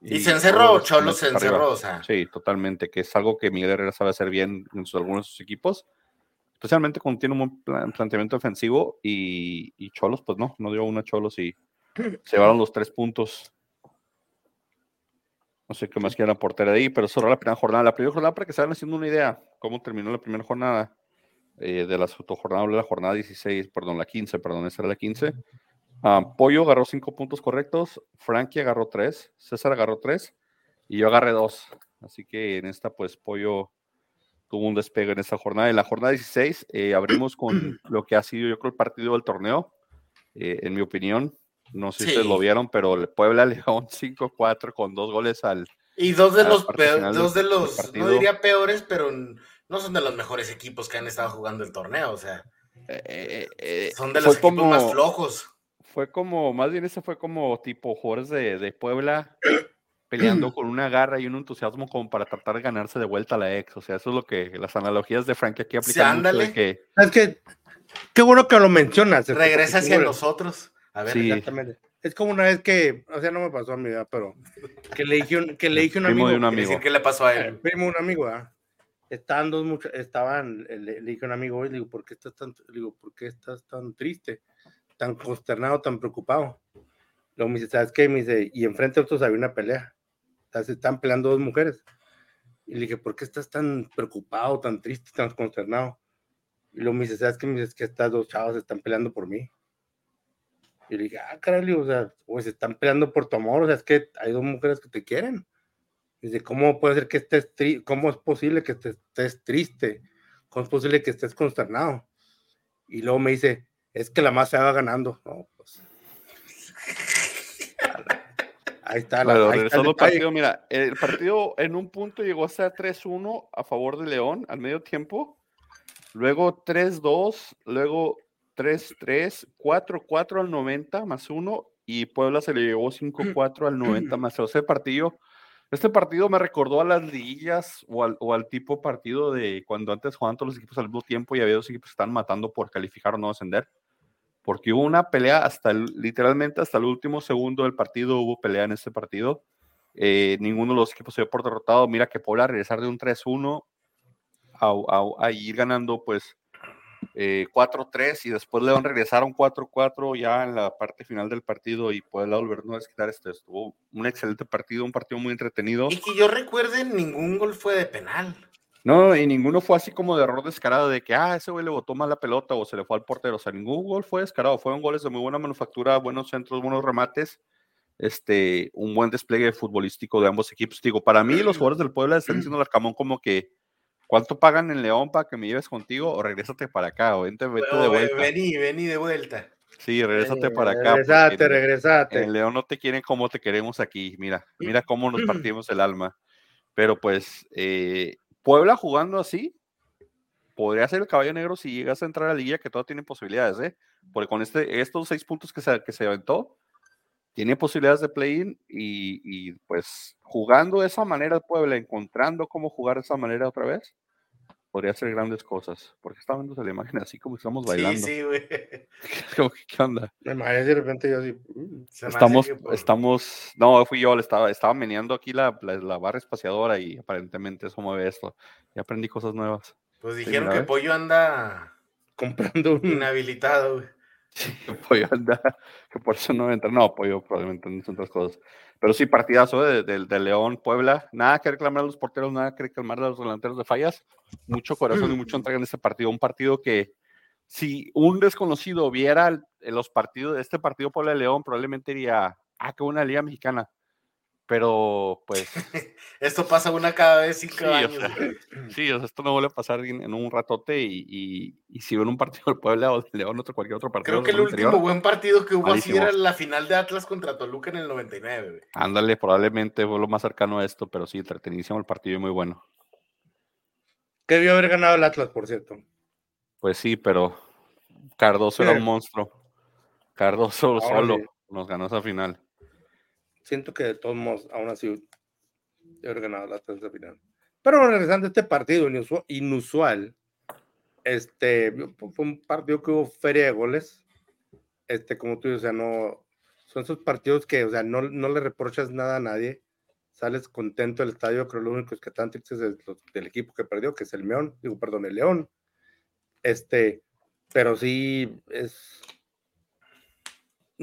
Y, se encerró, Cholos se encerró, o sea. Sí, totalmente, que es algo que Miguel Herrera sabe hacer bien en sus- algunos de sus equipos, especialmente cuando tiene un buen plan- planteamiento defensivo y, y Cholos, pues no, no dio una Cholos y se llevaron los tres puntos. No sé qué más quieran aportar ahí, pero solo la primera jornada. La primera jornada, para que se vayan haciendo una idea, cómo terminó la primera jornada eh, de las jornada de la jornada 16, perdón, la 15, perdón, esa era la 15. Ah, Pollo agarró 5 puntos correctos, Frankie agarró 3, César agarró 3 y yo agarré 2. Así que en esta, pues, Pollo tuvo un despegue en esta jornada. En la jornada 16 eh, abrimos con lo que ha sido, yo creo, el partido del torneo, eh, en mi opinión. No sé si ustedes lo vieron, pero el Puebla León 5-4 con dos goles al. Y dos de los, peores, dos de los no diría peores, pero no son de los mejores equipos que han estado jugando el torneo, o sea. Eh, eh, son de los equipos más flojos. Fue como, más bien ese fue como tipo jugadores de, de Puebla peleando con una garra y un entusiasmo como para tratar de ganarse de vuelta a la ex. O sea, eso es lo que las analogías de Frank aquí aplican. Sí, que... Es que, qué bueno que lo mencionas. Regresa hacia nosotros. A ver, exactamente. Es como una vez que, o sea, no me pasó a mí, pero que le dije un, que le dije un amigo. De un amigo. ¿Qué le pasó a él? Primo un amigo, ¿ah? Estaban dos muchos, estaban, le, dije a un amigo, le digo, ¿por qué estás tan, le digo, ¿por qué estás tan triste, tan consternado, tan preocupado? Luego me dice, ¿sabes qué? Me dice, y enfrente de otros había una pelea. O se están peleando dos mujeres. Y le dije, ¿por qué estás tan preocupado, tan triste, tan consternado? Y luego me dice, ¿sabes qué? Me dice, es que estas dos chavas están peleando por mí. Y le dije, ah, caray, o sea, pues están peleando por tu amor, o sea, es que hay dos mujeres que te quieren. Dice, ¿cómo puede ser que estés triste? ¿Cómo es posible que estés triste? ¿Cómo es posible que estés consternado? Y luego me dice, es que la más se va ganando. No, pues. Ahí está. La, ahí está el partido, mira, el partido en un punto llegó a ser 3-1 a favor de León al medio tiempo. Luego 3-2, luego 3-3, 4-4 al 90 más 1 y Puebla se le llevó 5-4 al 90 más 0. Ese partido, este partido me recordó a las liguillas o al, o al, tipo partido de cuando antes jugaban todos los equipos al mismo tiempo y había dos equipos que estaban matando por calificar o no ascender. Porque hubo una pelea hasta literalmente hasta el último segundo del partido, hubo pelea en este partido. Eh, ninguno de los equipos se dio por derrotado. Mira que Puebla regresar de un 3-1 a, a, a, ir ganando pues 4-3 eh, y después León regresaron 4-4 ya en la parte final del partido y Puebla volver a desquitar este. Estuvo un excelente partido, un partido muy entretenido. Y que yo recuerde, ningún gol fue de penal. No, y ninguno fue así como de error descarado de que, ah, ese güey le botó mal la pelota o se le fue al portero. O sea, ningún gol fue descarado. Fueron goles de muy buena manufactura, buenos centros, buenos remates. Este, un buen despliegue futbolístico de ambos equipos. Digo, para mí los jugadores del Puebla están diciendo al Camón como que ¿Cuánto pagan en León para que me lleves contigo? O regrésate para acá, o vente, vete de vuelta. Vení, vení de vuelta. Sí, regrésate para acá. Regresate, regresate. En León no te quieren como te queremos aquí. Mira, mira cómo nos partimos el alma. Pero pues, eh, Puebla jugando así, podría ser el caballo negro si llegas a entrar a la liga, que todo tiene posibilidades, ¿eh? Porque con este, estos seis puntos que se, que se aventó, tiene posibilidades de play-in y, y, pues jugando de esa manera el Puebla, encontrando cómo jugar de esa manera otra vez, podría hacer grandes cosas. Porque está viendo la imagen así como estamos bailando. Sí, sí, güey. ¿Qué onda? Me imagino de repente yo así. Mm, estamos, estamos, no, fui yo, le estaba, estaba meneando aquí la, la, barra espaciadora y aparentemente eso mueve esto. Y aprendí cosas nuevas. Pues dijeron que Pollo anda comprando un inhabilitado, güey. Sí, Pollo anda, que por eso no entra. No, Pollo probablemente no otras cosas. Pero sí, partidazo de, de, León, Puebla. Nada que reclamar a los porteros, nada que reclamar a los delanteros de fallas. Mucho corazón y mucho entrega en este partido. Un partido que, si un desconocido viera los partidos de este partido Puebla-León, probablemente diría, ah, qué buena liga mexicana pero pues... esto pasa una cada vez cinco años. sí, o sea, esto no vuelve a pasar en, un ratote y, y, si ven un partido del Puebla o de León o cualquier otro partido. Creo que el último buen partido que hubo así era la final de Atlas contra Toluca en el 99. Ándale, probablemente fue lo más cercano a esto, pero sí, entretenidísimo el partido y muy bueno. Que debió haber ganado el Atlas, por cierto. Pues sí, pero Cardoso era un monstruo. Cardoso solo nos ganó esa final siento que de todos modos, aún así, he ganado la tercera final. Pero regresando a este partido inusual, este, fue un partido que hubo feria de goles. Este, como tú dices, o sea, no, son esos partidos que, o sea, no, no le reprochas nada a nadie. Sales contento del estadio, creo que lo único que están tristes es del equipo que perdió, que es el León, digo, perdón, el León. Este, pero sí es,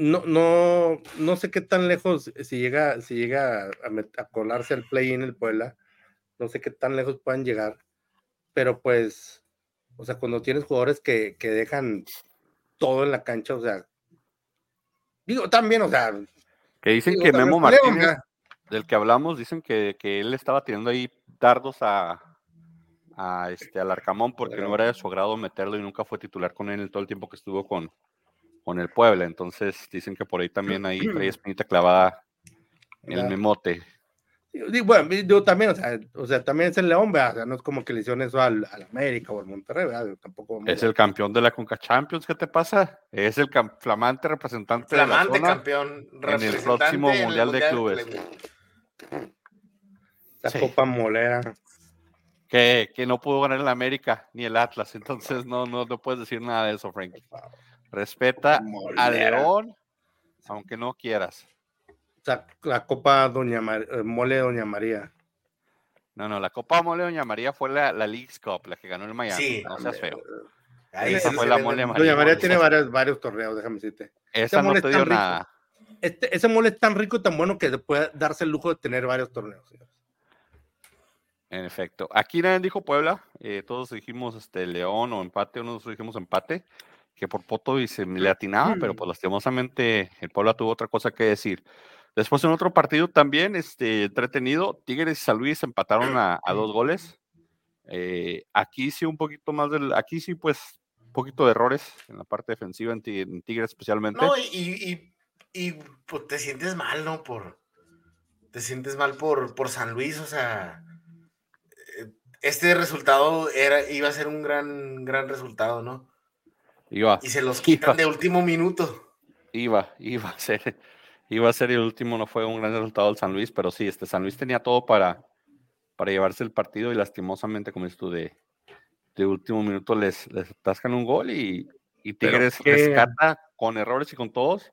no, no, no sé qué tan lejos, si llega, si llega a, colarse al play en el Puebla, no sé qué tan lejos puedan llegar, pero pues, o sea, cuando tienes jugadores que, que dejan todo en la cancha, o sea, digo, también, o sea. Que dicen que Memo Martínez, del que hablamos, dicen que, que él estaba tirando ahí dardos a, a este, al Arcamón porque no era de su agrado meterlo y nunca fue titular con él todo el tiempo que estuvo con, con el Puebla. Entonces dicen que por ahí también hay trae espinita clavada en el memote. bueno, yo también, o sea, o sea, también es el León, o sea, no es como que le hicieron eso al, al América o al Monterrey, ¿verdad? Tampoco es el campeón de la Conca Champions, ¿qué te pasa? Es el flamante representante flamante de la campeón en el próximo Mundial, de Clubes. La Copa Molera que, que, no pudo ganar el América ni el Atlas, entonces no, no, no puedes decir nada de eso, Frank. Respeta a León, aunque no quieras. O la Copa Doña eh, Mole Doña María. No, no, la Copa Mole Doña María fue la, la League's Cup, la que ganó el Miami. Sí, no seas feo. Ahí Esa fue la Mole María. Doña María tiene varios, varios torneos, déjame decirte. Esa no te dio nada. Este, ese mole es tan rico y tan bueno que puede darse el lujo de tener varios torneos. En efecto. Aquí nadie dijo Puebla. Eh, todos dijimos este, León o empate. Unos dijimos empate. Que por Poto y se le atinaba, pero pues lastimosamente el Puebla tuvo otra cosa que decir. Después en otro partido también este, entretenido, Tigres y San Luis empataron a, dos goles. Eh, aquí sí un poquito más del, aquí sí pues un poquito de errores en la parte defensiva en, Tigres especialmente. No, y, y, pues te sientes mal, ¿no? Por, te sientes mal por, por San Luis, o sea, este resultado era, iba a ser un gran, gran resultado, ¿no? Iba. Y se los quitan de último minuto. Iba, iba a ser, iba a ser el último, no fue un gran resultado del San Luis, pero sí, este San Luis tenía todo para, para llevarse el partido y lastimosamente, como tú, de, de último minuto les, les atascan un gol y, y Tigres rescata con errores y con todos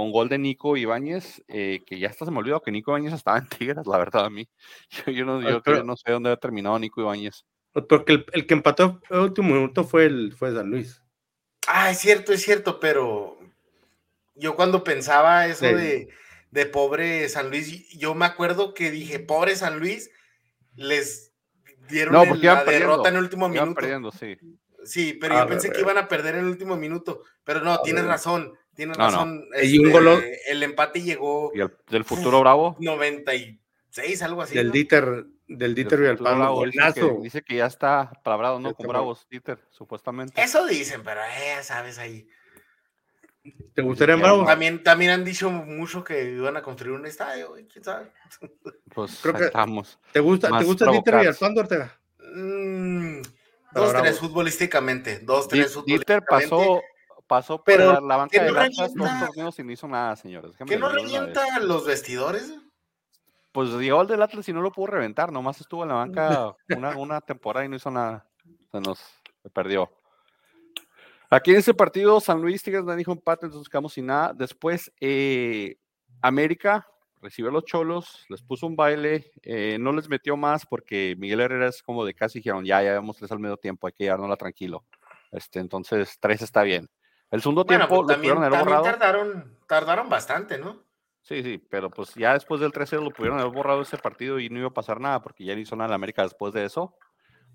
con gol de Nico Ibáñez, eh, que ya hasta se me olvidó que Nico Ibáñez estaba en Tigres, la verdad a mí. Yo, no, yo no, sé dónde ha terminado Nico Ibáñez. Porque el, el, que empató el último minuto fue, el, fue San Luis. Ah, es cierto, es cierto, pero yo cuando pensaba eso de, de, pobre San Luis, yo me acuerdo que dije, pobre San Luis, les dieron la derrota en el último minuto. Perdiendo, sí. sí, pero yo pensé que iban a perder en el último minuto, pero no, tienes razón Tienes razón. Este, el empate llegó. ¿Y el, del futuro Bravo? 96, algo así. Del Dieter, del Dieter y el Pablo. Dice que, ya está palabrado, ¿no? Con Bravos, Dieter, supuestamente. Eso dicen, pero eh, sabes ahí. ¿Te gustaría en Bravos? También, también han dicho mucho que iban a construir un estadio, quién sabe. Pues Creo que estamos. ¿Te gusta, ¿te gusta Dieter y Alfando Ortega? Mm, dos, tres futbolísticamente. Dos, tres futbolísticamente. Dieter pasó pasó pero la, banca de Atlas dos torneos y no hizo nada, señores. ¿Que no revienta los vestidores? Pues llegó el del Atlas y no lo pudo reventar, nomás estuvo en la banca una, una temporada y no hizo nada. Se nos perdió. Aquí en ese partido, San Luis Tigres no dijo empate, entonces quedamos sin nada. Después, eh, América recibió a los cholos, les puso un baile, eh, no les metió más porque Miguel Herrera es como de casi dijeron, ya, ya vemos tres al medio tiempo, hay que llevárnosla tranquilo. Este, entonces, tres está bien. El segundo tiempo pues, lo también, borrado. Tardaron, tardaron bastante, ¿no? Sí, sí, pero pues ya después del 3-0 lo pudieron haber borrado ese partido y no iba a pasar nada porque ya no hizo nada en América después de eso.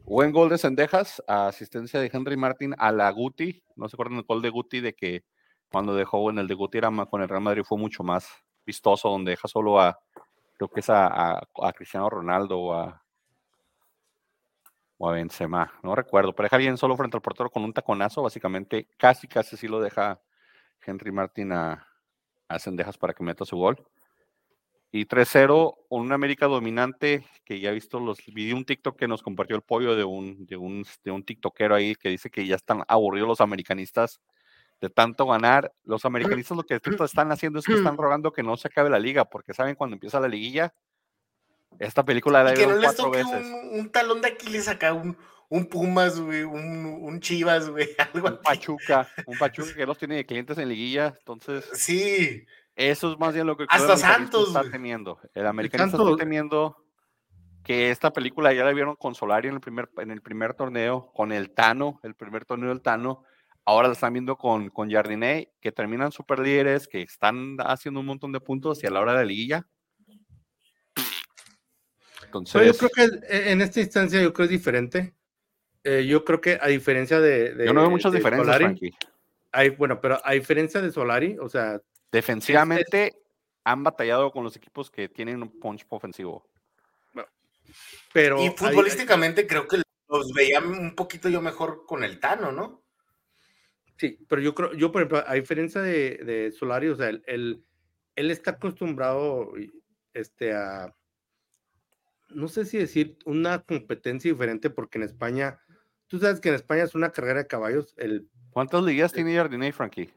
Buen gol de Sendejas, asistencia de Henry Martin a la Guti. No se acuerdan el gol de Guti de que cuando dejó en el de Guti era con el Real Madrid fue mucho más vistoso, donde deja solo a, creo que es a, a Cristiano Ronaldo o a, o a Benzema, no recuerdo, pero deja bien solo frente al portero con un taconazo, básicamente casi casi sí lo deja Henry Martin a, a Sendejas para que meta su gol. Y 3-0, un América dominante que ya he visto los vi un TikTok que nos compartió el pollo de un, de un, de un TikTokero ahí que dice que ya están aburridos los americanistas de tanto ganar. Los americanistas lo que están haciendo es que están rogando que no se acabe la liga, porque saben cuando empieza la liguilla, esta película la que no les toque un, talón de Aquiles acá, un, un Pumas, güey, un, un, Chivas, güey, algo Un Pachuca, un Pachuca que los tiene de clientes en liguilla, entonces. Sí. Eso es más bien lo que Hasta Santos está teniendo. El americanista está teniendo que esta película ya la vieron con Solari en el primer, en el primer torneo, con el Tano, el primer torneo del Tano. Ahora lo están viendo con, con Jardiné, que terminan super líderes, que están haciendo un montón de puntos y a la hora de la liguilla. Entonces, yo creo que e, en esta instancia yo creo que es diferente. Eh, yo creo que a diferencia de, yo no veo muchas diferencias, Solari, hay, bueno, pero a diferencia de Solari, o sea, defensivamente han batallado con los equipos que tienen un punch ofensivo. Pero y futbolísticamente creo que los veía un poquito yo mejor con el Tano, ¿no? Sí, pero yo creo, yo por ejemplo, a diferencia de, de Solari, o sea, él, él, está acostumbrado este, a, no sé si decir una competencia diferente, porque en España, tú sabes que en España es una carrera de caballos. El, ¿Cuántas ligas tiene Jardine Frankie?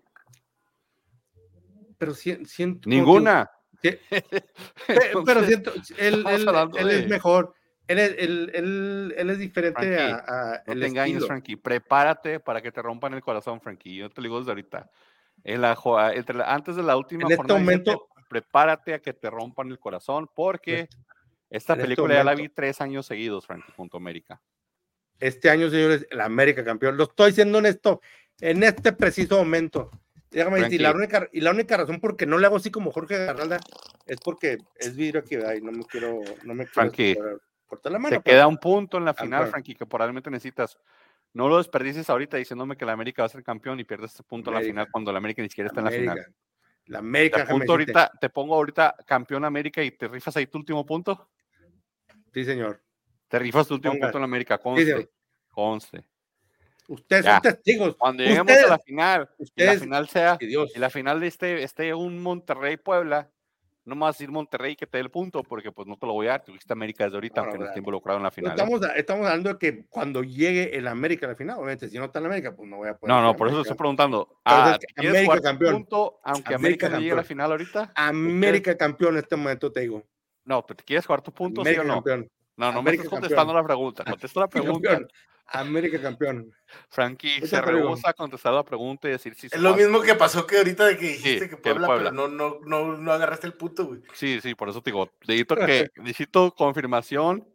Pero siento. Ninguna. pero siento, él, él es mejor. Él es, él, él, es diferente a, No te engañes, Frankie. Prepárate para que te rompan el corazón, Frankie. Yo te lo digo desde ahorita. En la, antes de la última en este momento, prepárate a que te rompan el corazón porque esta este película ya la vi tres años seguidos, Frankie, junto a América. Este año, señores, la América campeón. Lo estoy diciendo en esto, en este preciso momento. Déjame decir, la única, y la única razón por qué no le hago así como Jorge Garralda es porque es vidrio aquí, y no me quiero, no me quiero Frankie, te queda un punto en la final, Frankie, que probablemente necesitas. No lo desperdices ahorita diciéndome que la América va a ser campeón y pierdes este punto en la final cuando la América ni siquiera está en la final. La América. Te, ahorita, te pongo ahorita campeón América y te rifas ahí tu último punto. Sí, señor. Te rifas tu último punto en América, conste. conste. Ustedes son testigos. Cuando lleguemos a la final, y la final sea, y la final de este, este un Monterrey Puebla, no más ir Monterrey que te dé el punto, porque pues no te lo voy a dar, tuviste América desde ahorita, aunque no esté involucrado en la final. ¿eh? Estamos, hablando de que cuando llegue el América a la final, obviamente, si no está en América, pues no voy a poder. No, no, por eso estoy preguntando. Ah, América campeón. Punto, aunque América, no llegue a la final ahorita? América campeón en este momento, te digo. No, pero ¿te quieres jugar tu punto, sí o no? Campeón. No, no me estás contestando la pregunta. Contesta la pregunta. América campeón. Frankie se rehúsa a contestar la pregunta y decir si Es lo mismo que pasó que ahorita de que dijiste que Puebla, pero no, no, no, no agarraste el punto, güey. Sí, sí, por eso te digo, necesito que necesito confirmación,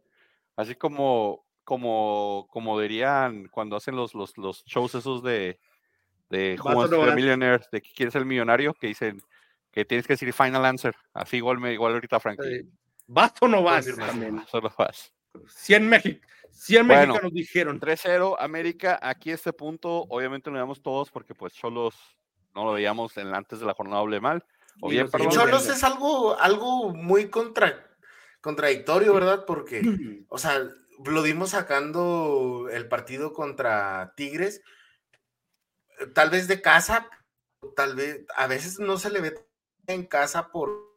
así como, como, como dirían cuando hacen los, los, los shows esos de, de Who Millionaire, de que quieres ser millonario, que dicen que tienes que decir final answer. Así igual, igual ahorita, Frankie. ¿Vas o no vas? Vas o no vas. 100 México. 100 bueno, mexicanos dijeron. 3-0 América. Aquí este punto, obviamente lo veamos todos porque pues Cholos no lo veíamos en, antes de la jornada doble mal. O bien, perdón, Cholos es algo, algo muy contra, contradictorio, ¿verdad? Porque, o sea, lo dimos sacando el partido contra Tigres, tal vez de casa, tal vez, a veces no se le ve en casa por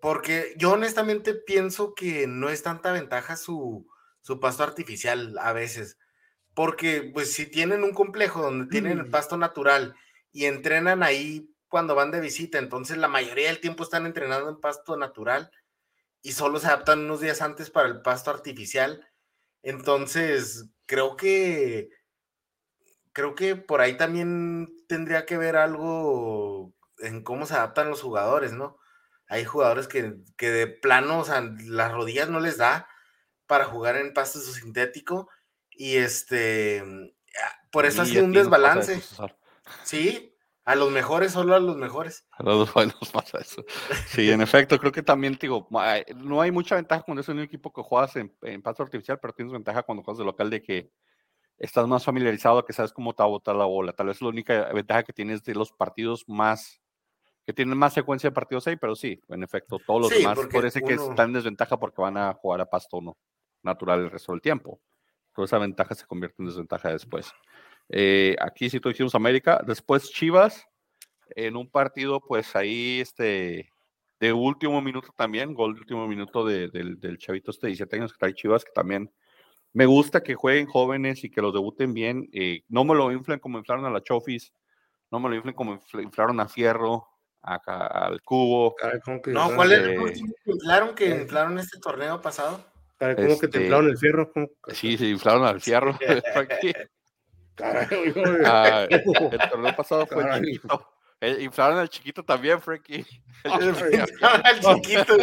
porque yo honestamente pienso que no es tanta ventaja su, su pasto artificial a veces. Porque, pues, si tienen un complejo donde tienen el mm. pasto natural y entrenan ahí cuando van de visita, entonces la mayoría del tiempo están entrenando en pasto natural y solo se adaptan unos días antes para el pasto artificial. Entonces, creo que creo que por ahí también tendría que ver algo en cómo se adaptan los jugadores, ¿no? Hay jugadores que, de plano, o sea, las rodillas no les da para jugar en pasto sintético y este, por eso ha sido un desbalance. sí, a los mejores, solo a los mejores. A los buenos pasa eso. Sí, en efecto, creo que también, digo, no hay mucha ventaja cuando es un equipo que juegas en, pasto artificial, pero tienes ventaja cuando juegas de local de que estás más familiarizado, que sabes cómo te va a botar la bola. Tal vez la única ventaja que tienes de los partidos más que tienen más secuencia de partidos ahí, pero sí, en efecto, todos los demás parece que están en desventaja porque van a jugar a pasto no natural el resto del tiempo. Toda esa ventaja se convierte en desventaja después. Eh, aquí sí tú dijimos América, después Chivas, en un partido, pues ahí, este, de último minuto también, gol de último minuto del, del chavito este de 17 años que trae Chivas, que también me gusta que jueguen jóvenes y que los debuten bien. Eh, no me lo inflen como inflaron a la Chofis, no me lo inflen como inflaron a Fierro, acá al cubo. no, ¿cuál es el último que inflaron que eh. inflaron este torneo pasado? ¿Cómo que te este, inflaron el fierro? Sí, se inflaron al fierro. ah, el torneo pasado fue el chiquito. Eh, inflaron al chiquito también, Frankie. inflaron al chiquito.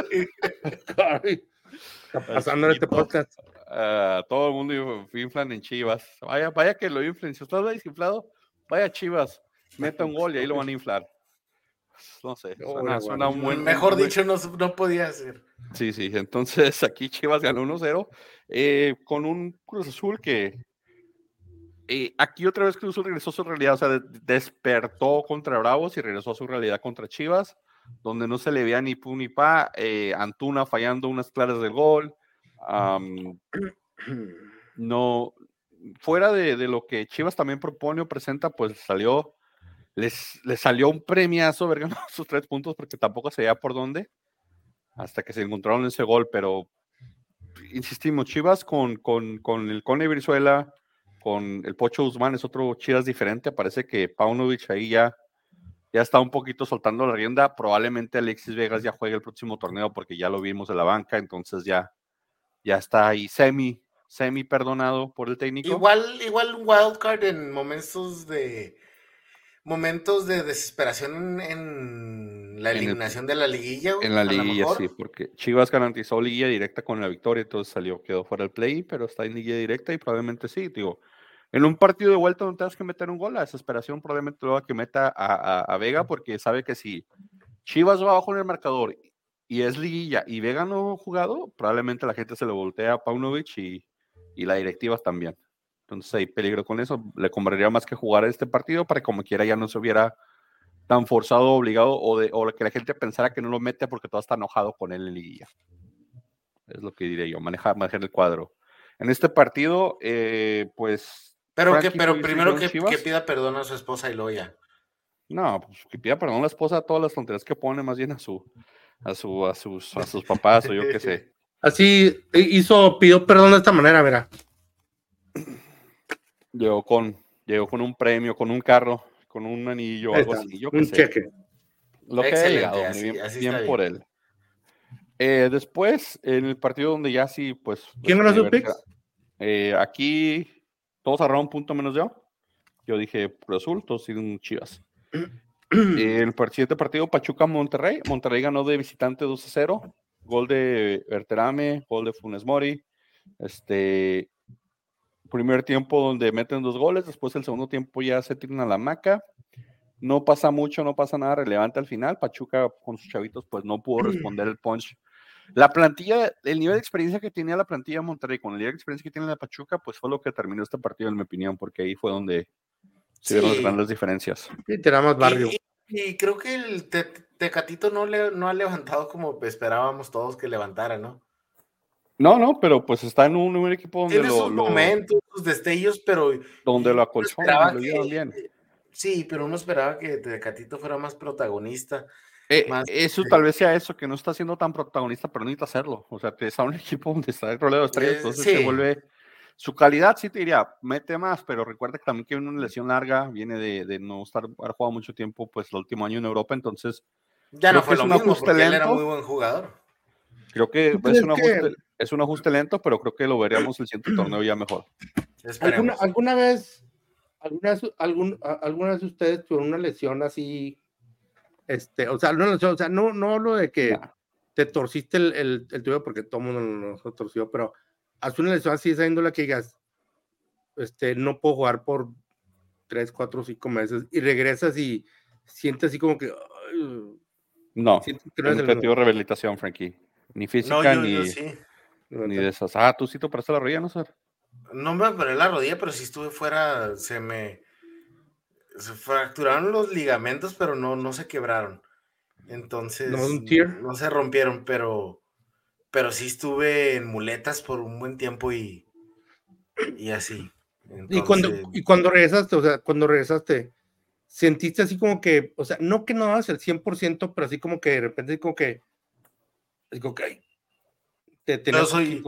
Está pasando en este podcast. ah, todo el mundo inflan en Chivas. Vaya, vaya que lo inflen. Si estás desinflado, vaya Chivas, meta un gol y ahí lo van a inflar. No sé, suena, un buen. Mejor dicho, no, no, podía ser. Sí, sí. Entonces aquí Chivas ganó 1-0 eh, con un Cruz Azul que. Eh, aquí otra vez Cruz Azul regresó a su realidad, o sea, despertó contra Bravos y regresó a su realidad contra Chivas donde no se le veía ni pu ni pa, eh, Antuna fallando unas claras del gol. no, fuera de, lo que Chivas también propone o presenta, pues salió, les, les salió un premiazo ver sus tres puntos porque tampoco se por dónde hasta que se encontraron ese gol, pero insistimos, Chivas con, con, con el Cone Brizuela, con el Pocho Guzmán es otro Chivas diferente, parece que Paunovic ahí ya ya está un poquito soltando la rienda. Probablemente Alexis Vegas ya juegue el próximo torneo porque ya lo vimos de la banca, entonces ya, ya está ahí semi, semi perdonado por el técnico. Igual, igual un wildcard en momentos de momentos de desesperación en la eliminación de la liguilla. En la liguilla, sí, porque Chivas garantizó liguilla directa con la victoria, entonces salió, quedó fuera el play, pero está en liguilla directa y probablemente sí, digo en un partido de vuelta donde tengas que meter un gol, la desesperación probablemente lo va a que meta a, Vega porque sabe que si Chivas va abajo en el marcador y es liguilla y Vega no ha jugado, probablemente la gente se le voltea a Paunovic y, y la directiva también. Entonces hay peligro con eso. Le convendría más que jugar este partido para que como quiera ya no se hubiera tan forzado, obligado o, de, o que la gente pensara que no lo mete porque todo está enojado con él en liguilla. Es lo que diré yo, manejar, manejar el cuadro. En este partido, eh, pues pero, que, pero primero que, pida perdón a su esposa y Loya. No, pues que pida perdón a la esposa a todas las tonterías que pone, más bien a su, a su, a sus, a sus papás o yo qué sé. Así hizo, pidió perdón de esta manera, verá. Llegó con, llegó con un premio, con un carro, con un anillo, algo así. Yo un cheque. Lo que ha llegado, bien, por él. Eh, después, en el partido donde ya sí, pues. ¿Quién ganó su pick? Eh, aquí todos agarraron un punto menos yo. Yo dije Cruz Azul, todos siguen Chivas. el siguiente partido, Pachuca-Monterrey. Monterrey ganó de visitante 2 0. Gol de Berterame, gol de Funes Mori. Este, primer tiempo donde meten dos goles, después el segundo tiempo ya se tiran a la maca. No pasa mucho, no pasa nada relevante al final. Pachuca con sus chavitos pues no pudo responder el punch la plantilla, el nivel de experiencia que tenía la plantilla de Monterrey con el nivel de experiencia que tiene la Pachuca, pues fue lo que terminó este partido, en mi opinión, porque ahí fue donde se vieron las grandes diferencias. Y tenemos barrio. Y, creo que el Tecatito no, le, no ha levantado como esperábamos todos que levantara, ¿no? No, no, pero pues está en un, equipo donde Tiene sus momentos, sus destellos, pero... Donde lo acolchó, lo llevan bien. Sí, pero uno esperaba que Tecatito fuera más protagonista. Eh, eso tal vez sea eso, que no está siendo tan protagonista, pero necesita hacerlo. O sea, está un equipo donde está el roleo de estrellas, eh, entonces se vuelve. Su calidad sí te diría, mete más, pero recuerda que también que una lesión larga, viene de, de no estar, haber jugado mucho tiempo, pues el último año en Europa, entonces. Ya no fue lo mismo, porque lento. él era muy buen jugador. Creo que es un, ajuste, es un ajuste lento, pero creo que lo veríamos el siguiente torneo ya mejor. ¿Alguna, ¿Alguna, vez, alguna, algún, alguna vez ustedes tuvieron una lesión así este, o sea, no, o sea, no, no hablo de que te torciste el, el, el tuyo porque todo el mundo nos torció, pero haz una lesión así esa índole que digas, este, no puedo jugar por tres, cuatro, cinco meses y regresas y sientes así como que. no, no es el rehabilitación, Frankie. Ni física ni, ni de esas. Ah, tú sí te operaste la rodilla, ¿no, sé No me operé la rodilla, pero si estuve fuera, se me se fracturaron los ligamentos, pero no, no se quebraron. Entonces, ¿No, se rompieron, pero, pero sí estuve en muletas por un buen tiempo y, y así. y, cuando, y cuando regresaste, o sea, cuando regresaste, sentiste así como que, o sea, no que no hagas el 100%, pero así como que de repente, como que, digo, que te, te soy,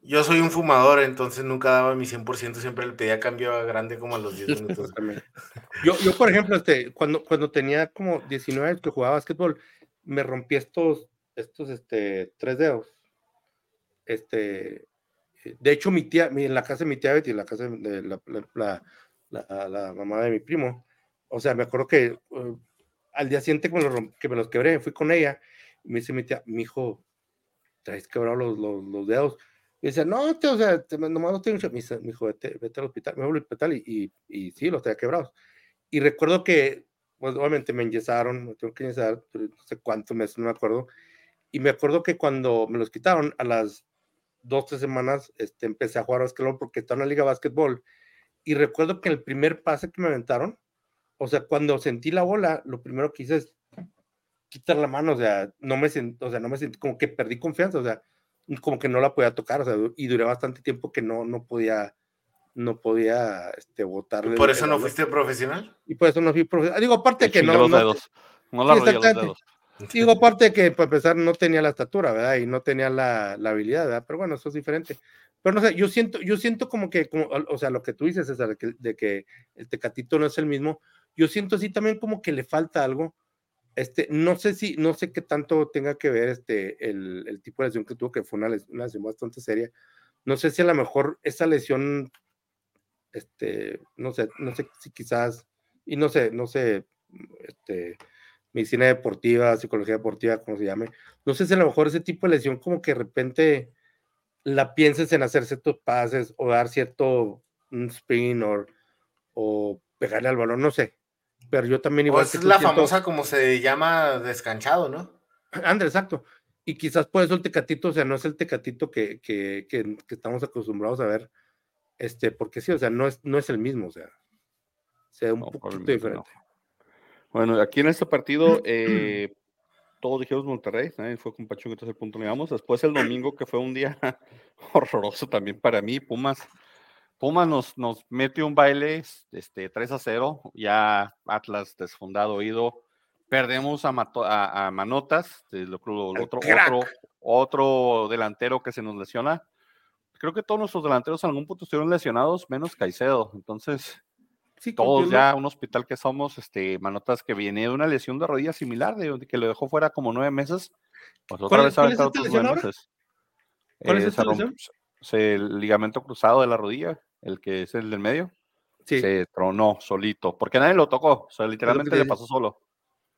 yo soy un fumador, entonces nunca daba mi 100%, siempre le pedía cambio a grande como a los 10 minutos. yo, yo, por ejemplo, este, cuando, cuando tenía como 19 años que jugaba básquetbol, me rompí estos, estos este, tres dedos. Este, de hecho, mi tía, en la casa de mi tía Betty, en la casa de la, la, la, la mamá de mi primo, o sea, me acuerdo que uh, al día siguiente que me, los quebré, fui con ella, me dice mi tía, mi hijo, traes quebrado los, los, los dedos Y dice, no, te, o sea, te, nomás no tengo, me dijo, vete, vete, al hospital, me voy al hospital y, y, y sí, los tenía quebrados. Y recuerdo que, pues obviamente me enyesaron, me tengo que enyesar, no sé cuántos meses, no me acuerdo. Y me acuerdo que cuando me los quitaron, a las dos, tres semanas, este, empecé a jugar básquetbol porque estaba en la liga de básquetbol. Y recuerdo que el primer pase que me aventaron, o sea, cuando sentí la bola, lo primero que hice es quitar la mano, o sea, no me sentí, o sea, no me sentí, como que perdí confianza, o sea, como que no la podía tocar, o sea, y duré bastante tiempo que no, no podía, no podía, este, botar. ¿Por eso no fuiste profesional? Y por eso no fui profesional. Digo, aparte que no. Los no dedos. No la Sí, los dedos. Digo, aparte de que para empezar no tenía la estatura, ¿verdad? Y no tenía la, la habilidad, ¿verdad? Pero bueno, eso es diferente. Pero no sé, yo siento, yo siento como que, como, o sea, lo que tú dices, César, de que, de que el Tecatito no es el mismo, yo siento así también como que le falta algo. Este, no sé si, no sé qué tanto tenga que ver este, el, tipo de lesión que tuvo, que fue una, les- una lesión bastante seria. No sé si a lo mejor esa lesión, este, no sé, no sé si quizás, y no sé, no sé, este, medicina deportiva, psicología deportiva, como se llame. No sé si a lo mejor ese tipo de lesión como que de repente la pienses en hacer ciertos pases o dar cierto un spin o, o pegarle al balón, no sé. Pero yo también igual Pues que es tú la siento- famosa como se llama descanchado, ¿no? André, exacto. Y quizás por eso el tecatito, o sea, no es el tecatito que, que, que, que estamos acostumbrados a ver, este, porque sí, o sea, no es, no es el mismo, o sea, o sea, un No, poquito diferente. Bueno, aquí en este partido, eh, todos dijimos Monterrey, nadie fue con Pachuca, entonces el punto le damos. Después el domingo, que fue un día horroroso también para mí, Pumas. Pumas nos, nos mete un baile este, 3 a 0, ya Atlas desfundado, ido. Perdemos a, Mato- a- a Manotas, otro, otro, otro delantero que se nos lesiona. Creo que todos nuestros delanteros en algún punto estuvieron lesionados, menos Caicedo. Entonces, Sí, todos ya un hospital que somos, este, Manotas que viene de una lesión de rodilla similar, de que lo dejó fuera como nueve meses, pues otra ¿Cuál- vez se va a cuál es aventar esta otros nueve meses. ¿Cuál es Eh, esta se se- el ligamento cruzado de la rodilla, el que es el del medio, Sí, se tronó solito, porque nadie lo tocó, o sea, literalmente te le pasó solo.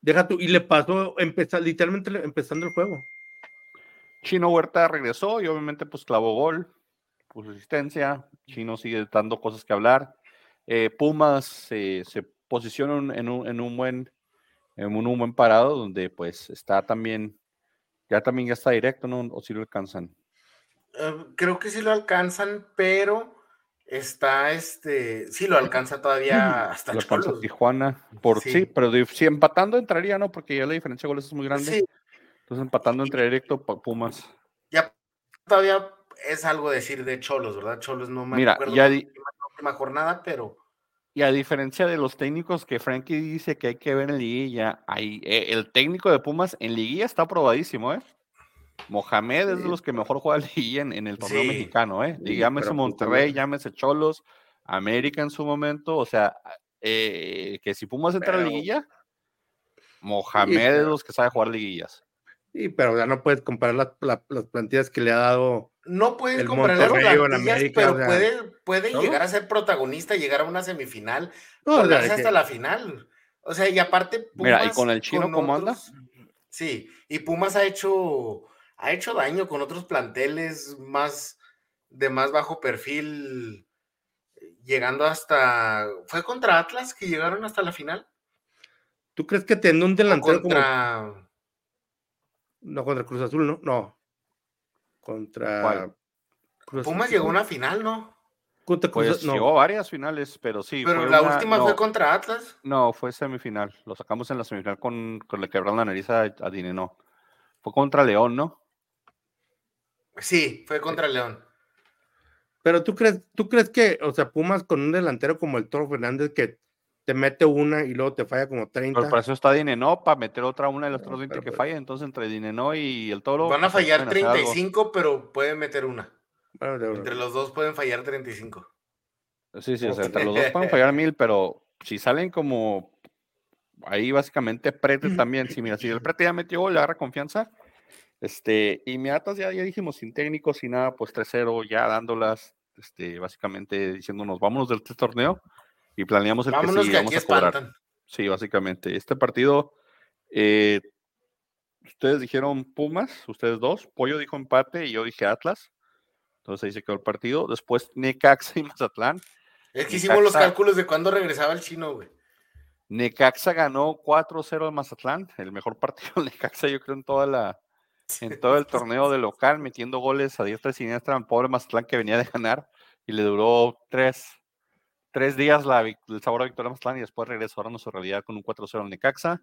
deja tú, y le pasó, empezó, literalmente empezando el juego. Chino Huerta regresó y obviamente pues clavó gol, puso asistencia, Chino sigue dando cosas que hablar. Eh, Pumas se- se posiciona en un- en un, en un buen en un, un buen parado donde pues está también ya también ya está directo, ¿no? O si lo alcanzan. Eh, creo que sí lo alcanzan, pero está este, sí lo alcanza todavía hasta Lo alcanza Cholos. Tijuana. Por, sí. Sí. pero si empatando entraría, ¿no? Porque ya la diferencia de goles es muy grande. Sí, Entonces empatando entre directo Pumas. ya todavía es algo decir de Cholos, ¿verdad? Cholos no me Mira, acuerdo ya la di- última, la última jornada, pero Y a diferencia de los técnicos que Frankie dice que hay que ver en liguilla, ahí, eh, el técnico de Pumas en liguilla está probadísimo, ¿eh? Mohamed es de los que mejor juega liguilla en, en el torneo Sí. mexicano, ¿eh? Sí, llámese Monterrey, llámese Cholos, América en su momento, o sea, eh, que si Pumas entra a la Pero- liguilla, Mohamed es de los que sabe jugar liguillas. Sí, pero ya no puedes comparar las, la- las plantillas que le ha dado. no puedes El comparar las plantillas, pero o sea, puede, puede ¿no? llegar a ser protagonista, llegar a una semifinal, No, o sea, hasta que- la final. O sea, y aparte Mira, ¿y Pumas con el chino cómo anda? Sí, y Pumas ha hecho ha hecho daño con otros planteles más de más bajo perfil llegando hasta fue contra Atlas que llegaron hasta la final ¿Tú crees que teniendo un o delantero como. contra No, contra Cruz Azul, ¿no? No. Contra. ¿Cuál? Cruz Pumas llegó a una final, ¿no? Contra Cruz Pues no. llegó a varias finales, pero sí. Pero fue la una- última no, fue contra Atlas. No, fue semifinal. Lo sacamos en la semifinal con, con le quebraron la nariz a, a Dineno. Fue contra León, ¿no? Sí, fue contra León. Pero tú crees, tú crees que, o sea, Pumas con un delantero como el Toro Fernández que te mete una y luego te falla como 30. Pero para eso está Dineno, para meter otra una de las otras 20 pero que pues- falla. Entonces, entre Dineno y el Toro. Van a pues, fallar pueden hacer algo. 35, pero pueden meter una. Bueno, de- Entre los dos pueden fallar 35. Sí, sí, o sea, entre los dos pueden fallar mil, pero si salen como ahí básicamente Prete también, si mira, si el Prete ya metió le agarra confianza, este, y ya, ya dijimos, sin técnico, sin nada, pues 3-0, ya dándolas, este, básicamente diciéndonos, vámonos del este torneo y planeamos el Vámonos que sí, que vamos a cobrar. espantan. Sí, básicamente. Este partido, eh, ustedes dijeron Pumas, ustedes dos, Pollo dijo empate y yo dije Atlas. Entonces ahí se quedó el partido. Después Necaxa y Mazatlán. Es que hicimos los cálculos de cuándo regresaba el chino, güey. Necaxa ganó 4-0 al Mazatlán, el mejor partido de Necaxa, yo creo, en toda la en todo el torneo de local, metiendo goles a diestra y siniestra al pobre Mazatlán que venía de ganar y le duró tres, tres días la, el sabor a victoria a Mazatlán y después regresó a su realidad con un 4-0 al Necaxa.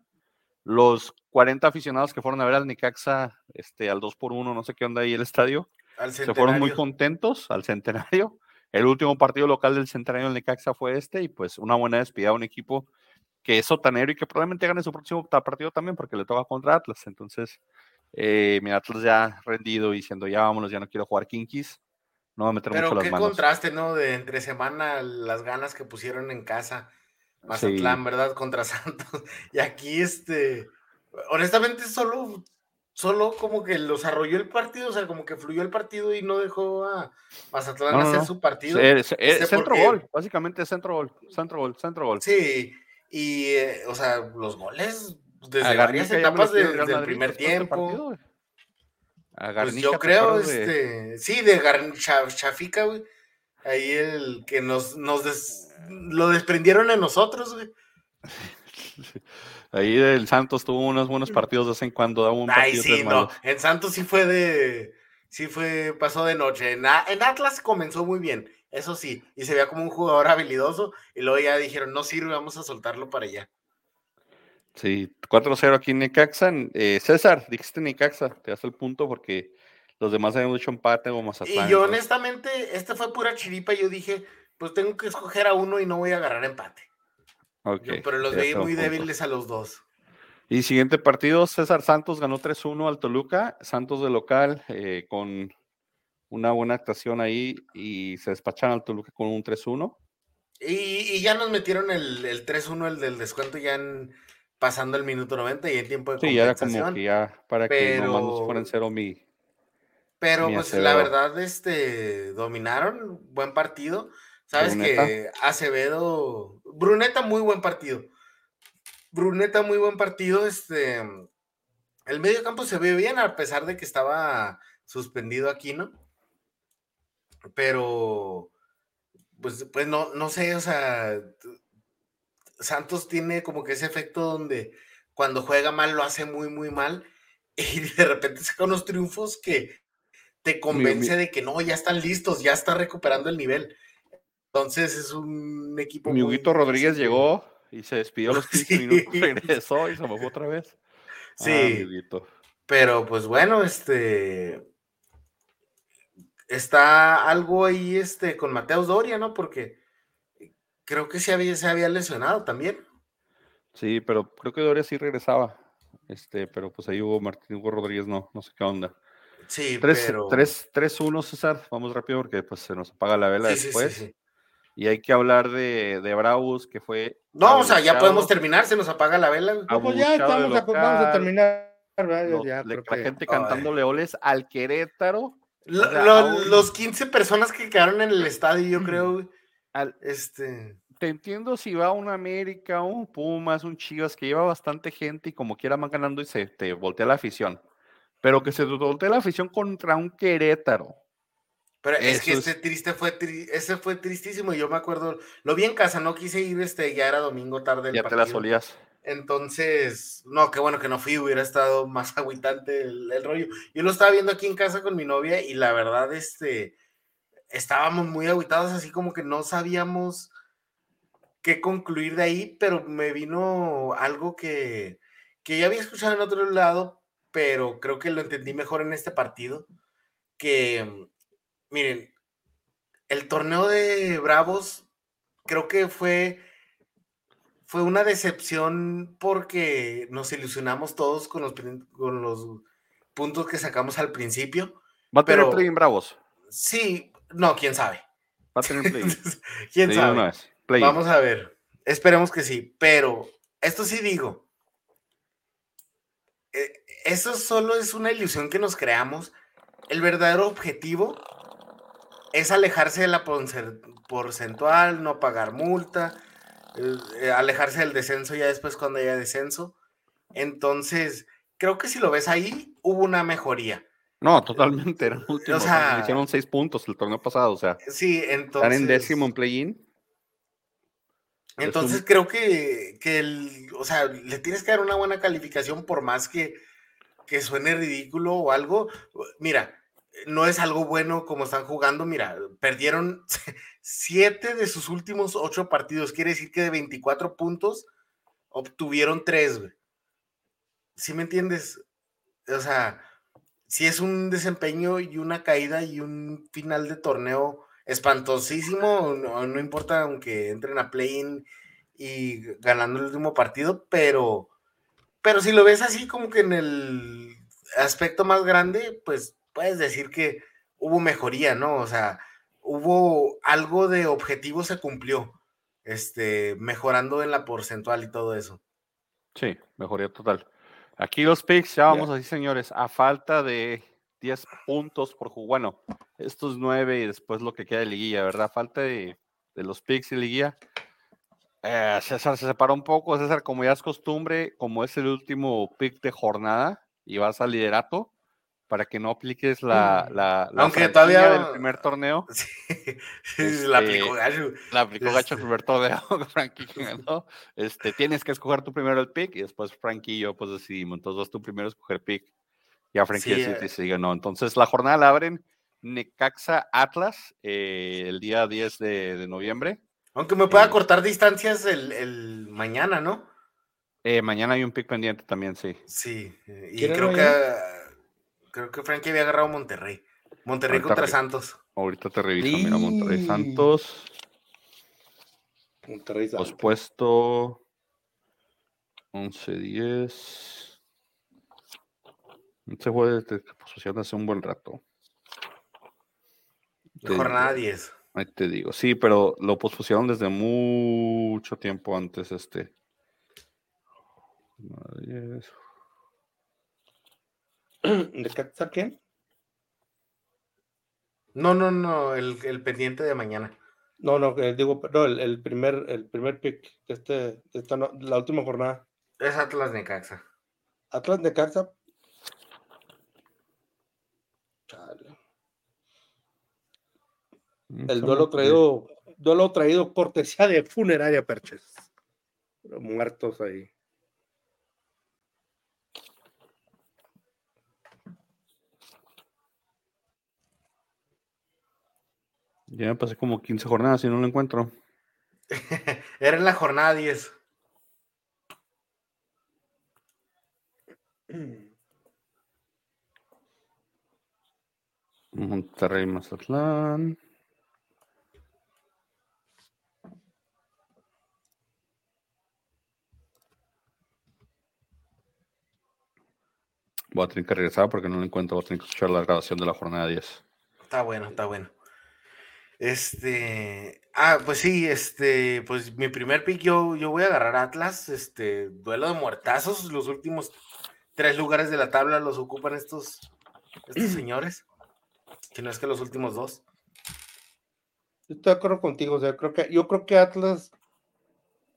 Los 40 aficionados que fueron a ver al Necaxa este, al 2 por 1 no sé qué onda ahí el estadio, se fueron muy contentos al centenario. El último partido local del centenario del Necaxa fue este y pues una buena despedida a un equipo que es sotanero y que probablemente gane su próximo partido también porque le toca contra Atlas. Entonces, eh, mi Atlas ya rendido y diciendo ya vámonos, ya no quiero jugar Kinkis. No va a meter Pero mucho qué contraste, ¿no? De entre semana las ganas que pusieron en casa. Mazatlán, ¿verdad? Contra Santos. Y aquí, este, honestamente, solo, solo como que los arrolló el partido, o sea, como que fluyó el partido y no dejó a Mazatlán hacer su partido. Es, este, centro gol, básicamente centro gol, centro gol, centro gol. Sí, y, eh, o sea, los goles desde varias etapas del primer tiempo. Pues yo creo, este, sí, de Gar Chafica, güey. Ahí el que nos, nos lo desprendieron en nosotros, güey. Ahí el Santos tuvo unos buenos partidos de vez en cuando, daba un Ay, sí, no. En Santos sí fue de, sí fue, pasó de noche. En, en Atlas comenzó muy bien eso sí, y se veía como un jugador habilidoso, y luego ya dijeron, no sirve, vamos a soltarlo para allá. Sí, 4-0 aquí en Necaxa. Eh, César, dijiste Necaxa, te das el punto porque los demás habían hecho empate o Mazatlán. Y yo honestamente, este fue pura chiripa, yo dije, pues tengo que escoger a uno y no voy a agarrar empate. Okay, pero los veí muy débiles a los dos. Y siguiente partido, César Santos ganó 3-1 al Toluca, Santos de local eh, con una buena actuación ahí y se despacharon al Toluca con un 3-1. Y, ya nos metieron el, el 3-1, el del descuento, ya en, pasando el minuto 90 y en tiempo de Sí, ya era como que ya para que no nos fueran cero mi. Pero pues la verdad, este, dominaron, buen partido. Sabes que Acevedo, Bruneta, muy buen partido. Bruneta, muy buen partido. Este, el medio campo se ve bien, a pesar de que estaba suspendido aquí, ¿no? pero pues, pues no, no sé, o sea, Santos tiene como que ese efecto donde cuando juega mal lo hace muy, muy mal y de repente saca unos triunfos que te convence de que no, ya están listos, ya está recuperando el nivel. Entonces es un equipo. Mi Huguito Rodríguez llegó y se despidió a los 15 minutos, regresó y se fue otra vez. Sí. Ah, pero pues bueno, este está algo ahí este, con Mateus Doria, ¿no? Porque creo que se había, se había lesionado también. Sí, pero creo que Doria sí regresaba. Este, pero pues ahí hubo Martín Hugo Rodríguez, no, no sé qué onda. Sí, 3, pero... 3-1, César. Vamos rápido porque pues se nos apaga la vela después. y hay que hablar de, de Bravos, que fue. No, o sea, ya podemos terminar, se nos apaga la vela. No, pues ya estamos a, vamos a terminar. ya, la gente cantando leoles al Querétaro los 15 personas que quedaron en el estadio, yo creo, este... Te entiendo si va un América, un Pumas, un Chivas que lleva bastante gente y como quiera van ganando y se te voltea la afición. Pero que se te voltea la afición contra un Querétaro. Pero es que ese triste fue ese fue tristísimo. Yo me acuerdo, lo vi en casa, no quise ir, este, ya era domingo tarde. ya te la solías. Entonces, no, qué bueno que no fui, hubiera estado más aguitante el, rollo. Yo lo estaba viendo aquí en casa con mi novia y la verdad, este, estábamos muy aguitados, así como que no sabíamos qué concluir de ahí, pero me vino algo que, que ya había escuchado en otro lado, pero creo que lo entendí mejor en este partido, que, miren, el torneo de Bravos creo que fue fue una decepción porque nos ilusionamos todos con los, con los puntos que sacamos al principio. ¿Va a tener play en Bravos? Sí, no, quién sabe. Va a tener play. quién sabe. Vamos a ver. Esperemos que sí. Pero esto sí digo. Eh, eso solo es una ilusión que nos creamos. El verdadero objetivo es alejarse de la porcentual, no pagar multa eh, alejarse del descenso ya después cuando haya descenso. Entonces, creo que si lo ves ahí, hubo una mejoría. No, totalmente, eran últimos. O sea- hicieron seis puntos el torneo pasado, o sea, Sí, están entonces. en décimo en play-in. Es Entonces un- creo que, que el, o sea, le tienes que dar una buena calificación por más que, que suene ridículo o algo. Mira, no es algo bueno como están jugando. Mira, perdieron siete de sus últimos ocho partidos. Quiere decir que de 24 puntos obtuvieron tres, güey. ¿Sí me entiendes? O sea, si es un desempeño y una caída y un final de torneo espantosísimo, no, no importa aunque entren a play-in y ganando el último partido, pero, pero si lo ves así como que en el aspecto más grande, pues puedes decir que hubo mejoría, ¿no? O sea, hubo algo de objetivo se cumplió, este, mejorando en la porcentual y todo eso. Sí, mejoría total. Aquí los picks, ya vamos así, señores, a falta de 10 puntos por juego. Bueno, estos 9 y después lo que queda de liguilla, ¿verdad? Falta de, de los picks y liguilla. Eh, César se separó un poco. César, como ya es costumbre, como es el último pick de jornada y vas al liderato, para que no apliques la, la, la Aunque todavía- del primer torneo. Sí, la Este, aplicó Gallo. La aplicó Gacho el Este. primer torneo con Frankie que ganó. Este, tienes que escoger tú primero el pick y después Frankie y yo pues decidimos. Entonces vas tú primero a escoger pick. Ya Frankie Sí, eh. si ganó. Entonces la jornada la abren Necaxa Atlas eh, el día 10 de, de noviembre. Aunque me pueda Eh. cortar distancias el, el mañana, ¿no? Eh, mañana hay un pick pendiente también, sí. Sí. eh, Y ¿Quién creo que creo que Frankie había agarrado Monterrey. Monterrey Ahorita contra re- Santos. Ahorita te reviso. Mira, Monterrey Sí. Santos. Monterrey Santos. Pospuesto 11-10. Este juego de posición hace un buen rato. Te Jornada digo. 10. Ahí te digo, sí, pero lo pospusieron desde mucho tiempo antes, este. Jornada 10. ¿Necaxa quién? No, no, no, el, el pendiente de mañana. No, no, eh, digo, no, el, el primer, el primer pick de, este, de esta no- la última jornada. Es Atlas Necaxa. Atlas de Carza. Chale. El duelo traído, duelo traído cortesía de funeraria Perches. Muertos ahí. Ya me pasé como 15 jornadas y no lo encuentro. Era en la jornada 10. Monterrey, Mazatlán. Voy a tener que regresar porque no lo encuentro. Voy a tener que escuchar la grabación de la jornada 10. Está bueno, está bueno. Este, ah, pues sí, este, pues mi primer pick yo, yo voy a agarrar Atlas, este, duelo de muertazos, los últimos tres lugares de la tabla los ocupan estos, estos señores, si no es que los últimos dos. Yo Estoy de acuerdo contigo, o sea, creo que, yo creo que Atlas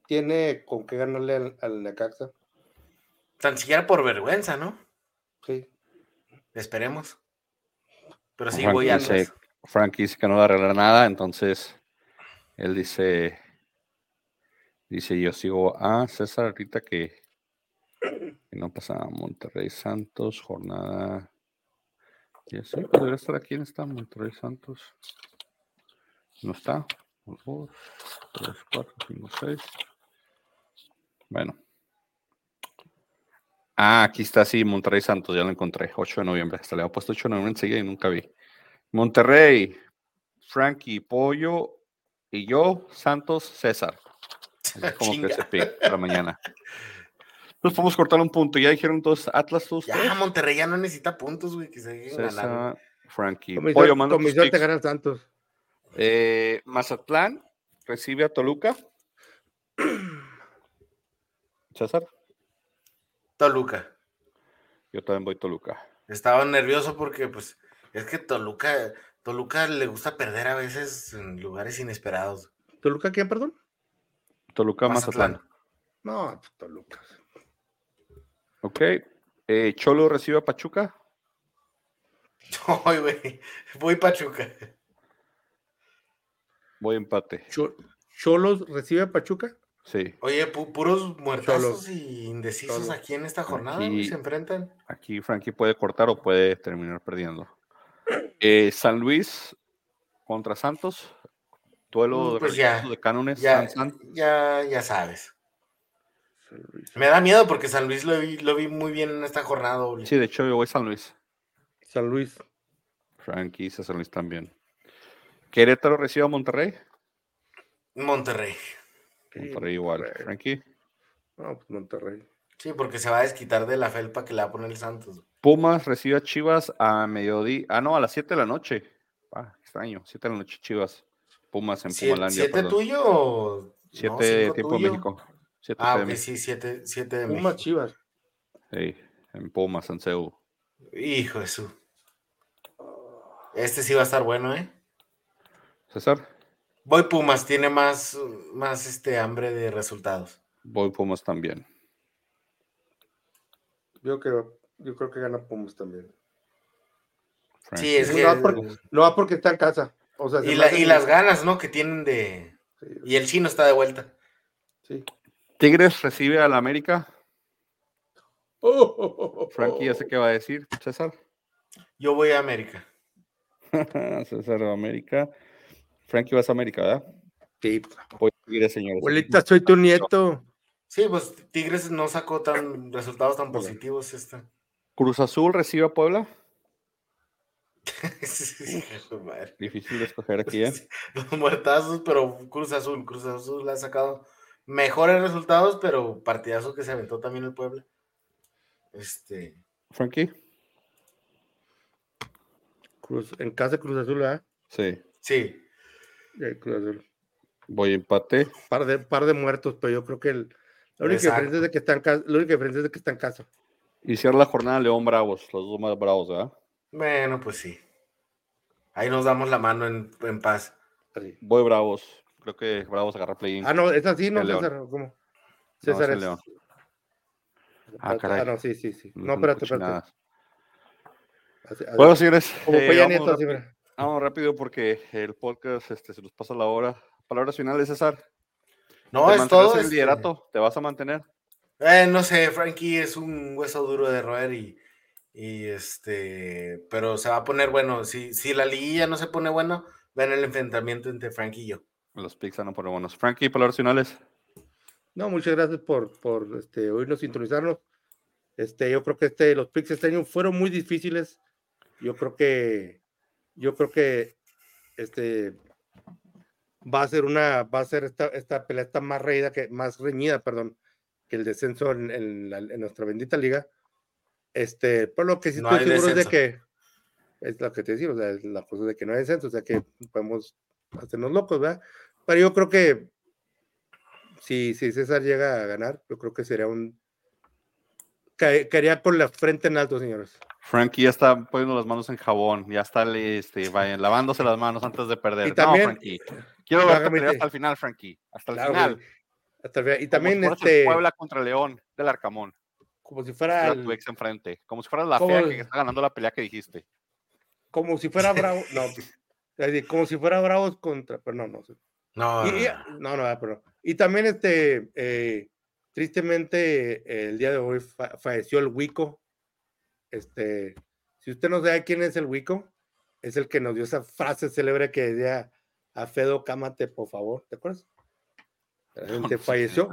tiene con qué ganarle al, al Necaxa. Tan siquiera por vergüenza, ¿no? Sí. Esperemos. Pero sí, voy a Atlas. Frankie dice que no va a arreglar nada, entonces él dice, dice yo sigo a César ahorita que, no pasa. Monterrey Santos, jornada. Ya sé, podría estar aquí en esta Monterrey Santos. No está. Un, dos, tres, cuatro, cinco, seis. Bueno. Ah, aquí está, sí, Monterrey Santos, ya lo encontré. 8 de noviembre. Hasta le había puesto 8 de noviembre enseguida y nunca vi. Monterrey, Frankie, Pollo y yo, Santos, César. Como que pick para mañana. Entonces podemos cortar un punto. Ya dijeron todos Atlas, todos Ya, tres? Monterrey ya no necesita puntos, güey, que se. César, Frankie. Mi Pollo, manda suerte picks. gana Santos. Eh, Mazatlán recibe a Toluca. César, Toluca. yo también voy Toluca. Estaba nervioso porque, pues, es que Toluca, Toluca le gusta perder a veces en lugares inesperados. ¿Toluca quién, perdón? Toluca, Mazatlán. Mazatlán. No, pues, Toluca. Ok. Eh, Cholo recibe a Pachuca. Ay, güey. Voy Pachuca. Voy empate. Cho- Cholos recibe a Pachuca. Sí. Oye, pu- puros muertazos Cholos. y indecisos Cholos. aquí en esta jornada, Aquí- se enfrentan. Aquí Frankie puede cortar o puede terminar perdiendo. Eh, San Luis contra Santos. Duelo Mm, pues ya, de cánones. Ya, San ya, ya sabes. Me da miedo porque San Luis lo vi, lo vi muy bien en esta jornada. Sí, de hecho yo voy San Luis. San Luis. Frankie San Luis también. Querétaro recibe a Monterrey. Monterrey. Monterrey igual. Frankie. No, pues Monterrey. Sí, porque se va a desquitar de la felpa que le va a poner el Santos. Pumas recibe a Chivas a mediodía. Ah, no, a las 7 de la noche. Ah, extraño. 7 de la noche, Chivas. Pumas en ¿Siete, Pumalandia. siete perdón. tuyo o...? 7 no, tiempo tuyo? México. 7 Ah, PM. ok, sí, siete, siete de Pumas México. Chivas. Sí, en Pumas, en Seúl. Hijo de su. Este sí va a estar bueno, ¿eh? César, Voy Pumas, tiene más, más este hambre de resultados. voy Pumas también. Yo, que, yo creo que gana Pumas también. Sí, es No que... va, porque, no va porque está en casa. O sea, se Y, la- y las ganas, ¿no? Que tienen de... Sí, Y el chino está de vuelta. sí. Tigres recibe al América. Oh, oh, oh, oh, Frankie ya sé qué va a decir. César. Yo voy a América. César de América. Frankie vas a América, ¿verdad? Sí. Voy Tigres, señores. Abuelita, soy tu nieto. Sí, pues Tigres no sacó tan resultados tan positivos esta. Cruz Azul recibe a Puebla. Difícil de escoger aquí, ¿eh? Los muertazos, pero Cruz Azul. Cruz Azul ha sacado mejores resultados, pero partidazo que se aventó también el Puebla. Este. Frankie. Cruz, en casa de Cruz Azul, ¿verdad? Sí. Sí. Eh, Cruz Azul. Voy empate. Par de, par de muertos, pero yo creo que el, la única Exacto. diferencia es de que está en casa. La única diferencia es de que está en casa. Y cierra la jornada León Bravos. Los dos más bravos, ¿verdad? Bueno, pues sí. Ahí nos damos la mano en, en paz. Voy Bravos. Creo que Bravos agarra play-in. Ah, no, es así, ¿no, El León. César? ¿Cómo? No, César es. León. Ah, caray. no, sí, sí, sí. No, espérate, espérate. Así- Bueno, señores. Como eh, Peña vamos Nieto, así, rápido- mira. Vamos rápido porque el podcast este, se nos pasa la hora. Palabras finales, César. No, ¿Te es todo. el este, liderato? ¿Te vas a mantener? Eh, no sé, Frankie es un hueso duro de roer y, y este, pero se va a poner bueno. Si, si la liguilla no se pone bueno, ven el enfrentamiento entre Frankie y yo. Los picks van a poner buenos. Frankie, palabras finales. No, muchas gracias por, por este, oírnos, sintonizarnos. Este, yo creo que este, los picks este año fueron muy difíciles. Yo creo que, yo creo que este va a ser una, va a ser esta, esta pelea está más reñida que, más reñida, perdón, que el descenso en, en la- en nuestra bendita liga. Este, por lo que sí No estoy seguro es de descenso. que es lo que te decía, o sea, es la cosa de que no hay descenso, o sea que podemos hacernos locos, ¿verdad? Pero yo creo que si, si César llega a ganar, yo creo que sería un. cae- Caería con la frente en alto, señores. Frankie ya está poniendo las manos en jabón. Ya está este, vaya, lavándose las manos antes de perder. Y también- no, Frankie. Quiero te- hasta el final, Frankie. Hasta el Claro, final. güey. Y Como también, si fueras el este, Puebla contra León del Arcamón. como si fuera, Era el- tu ex enfrente. Como si fueras la ¿Cómo fea que está ganando la pelea que dijiste. como si fuera Bravo, no, así, como si fuera Bravos contra, pero no, no sé. No, Y- y- no, no, pero y también este, eh, tristemente el día de hoy fa- falleció el Wico. Este, si usted no sabe quién es el Wico, es el que nos dio esa frase célebre que decía a Fedo, cámate, por favor, ¿te acuerdas? La gente No falleció.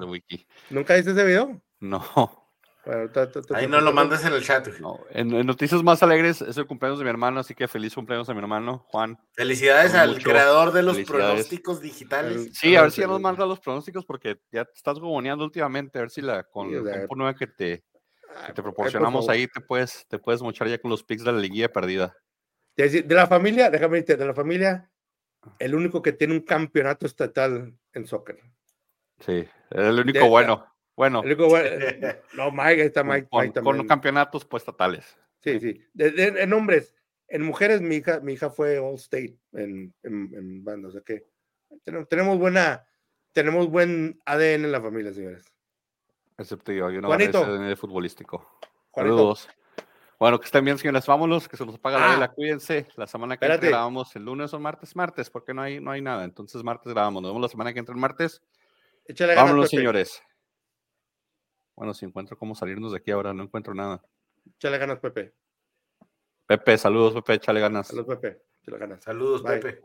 ¿Nunca viste ese video? No, Bueno, ahí no lo mandas en el chat. no. En, en noticias más alegres es el cumpleaños de mi hermano, así que feliz cumpleaños a mi hermano, Juan. Felicidades Con al mucho creador de los pronósticos digitales. Sí, a ver si ya nos manda los pronósticos porque ya te estás gogoneando últimamente, a ver si la con la compu nueva que te, que te proporcionamos ahí te puedes, te puedes mochar ya con los picks de la liguilla perdida. De la familia, déjame decirte, de la familia, el único que tiene un campeonato estatal en soccer. Sí, el único De- bueno. Bueno, El único, bueno, no, Mike, está Mike, con- Mike con también. campeonatos pues estatales. Sí, sí. De- de- en hombres, en mujeres, mi hija, mi hija fue All State en, en, en banda. O sea que tenemos, tenemos buena, tenemos buen ADN en la familia, señores. Excepto yo, yo no Juanito. de futbolístico. Juanito, Saludos. Bueno, que estén bien, señores. Vámonos, que se nos apaga la Ah. vela. Cuídense. La semana que entra grabamos el lunes o martes, martes, porque no hay, no hay nada. Entonces, martes grabamos. Nos vemos la semana que entra el martes. Échale ganas, Vámonos, Pepe. señores. Bueno, si encuentro cómo salirnos de aquí ahora, no encuentro nada. Échale ganas, Pepe. Pepe, saludos, Pepe, échale ganas. Saludos, Pepe. Échale ganas. Saludos, Bye. Pepe.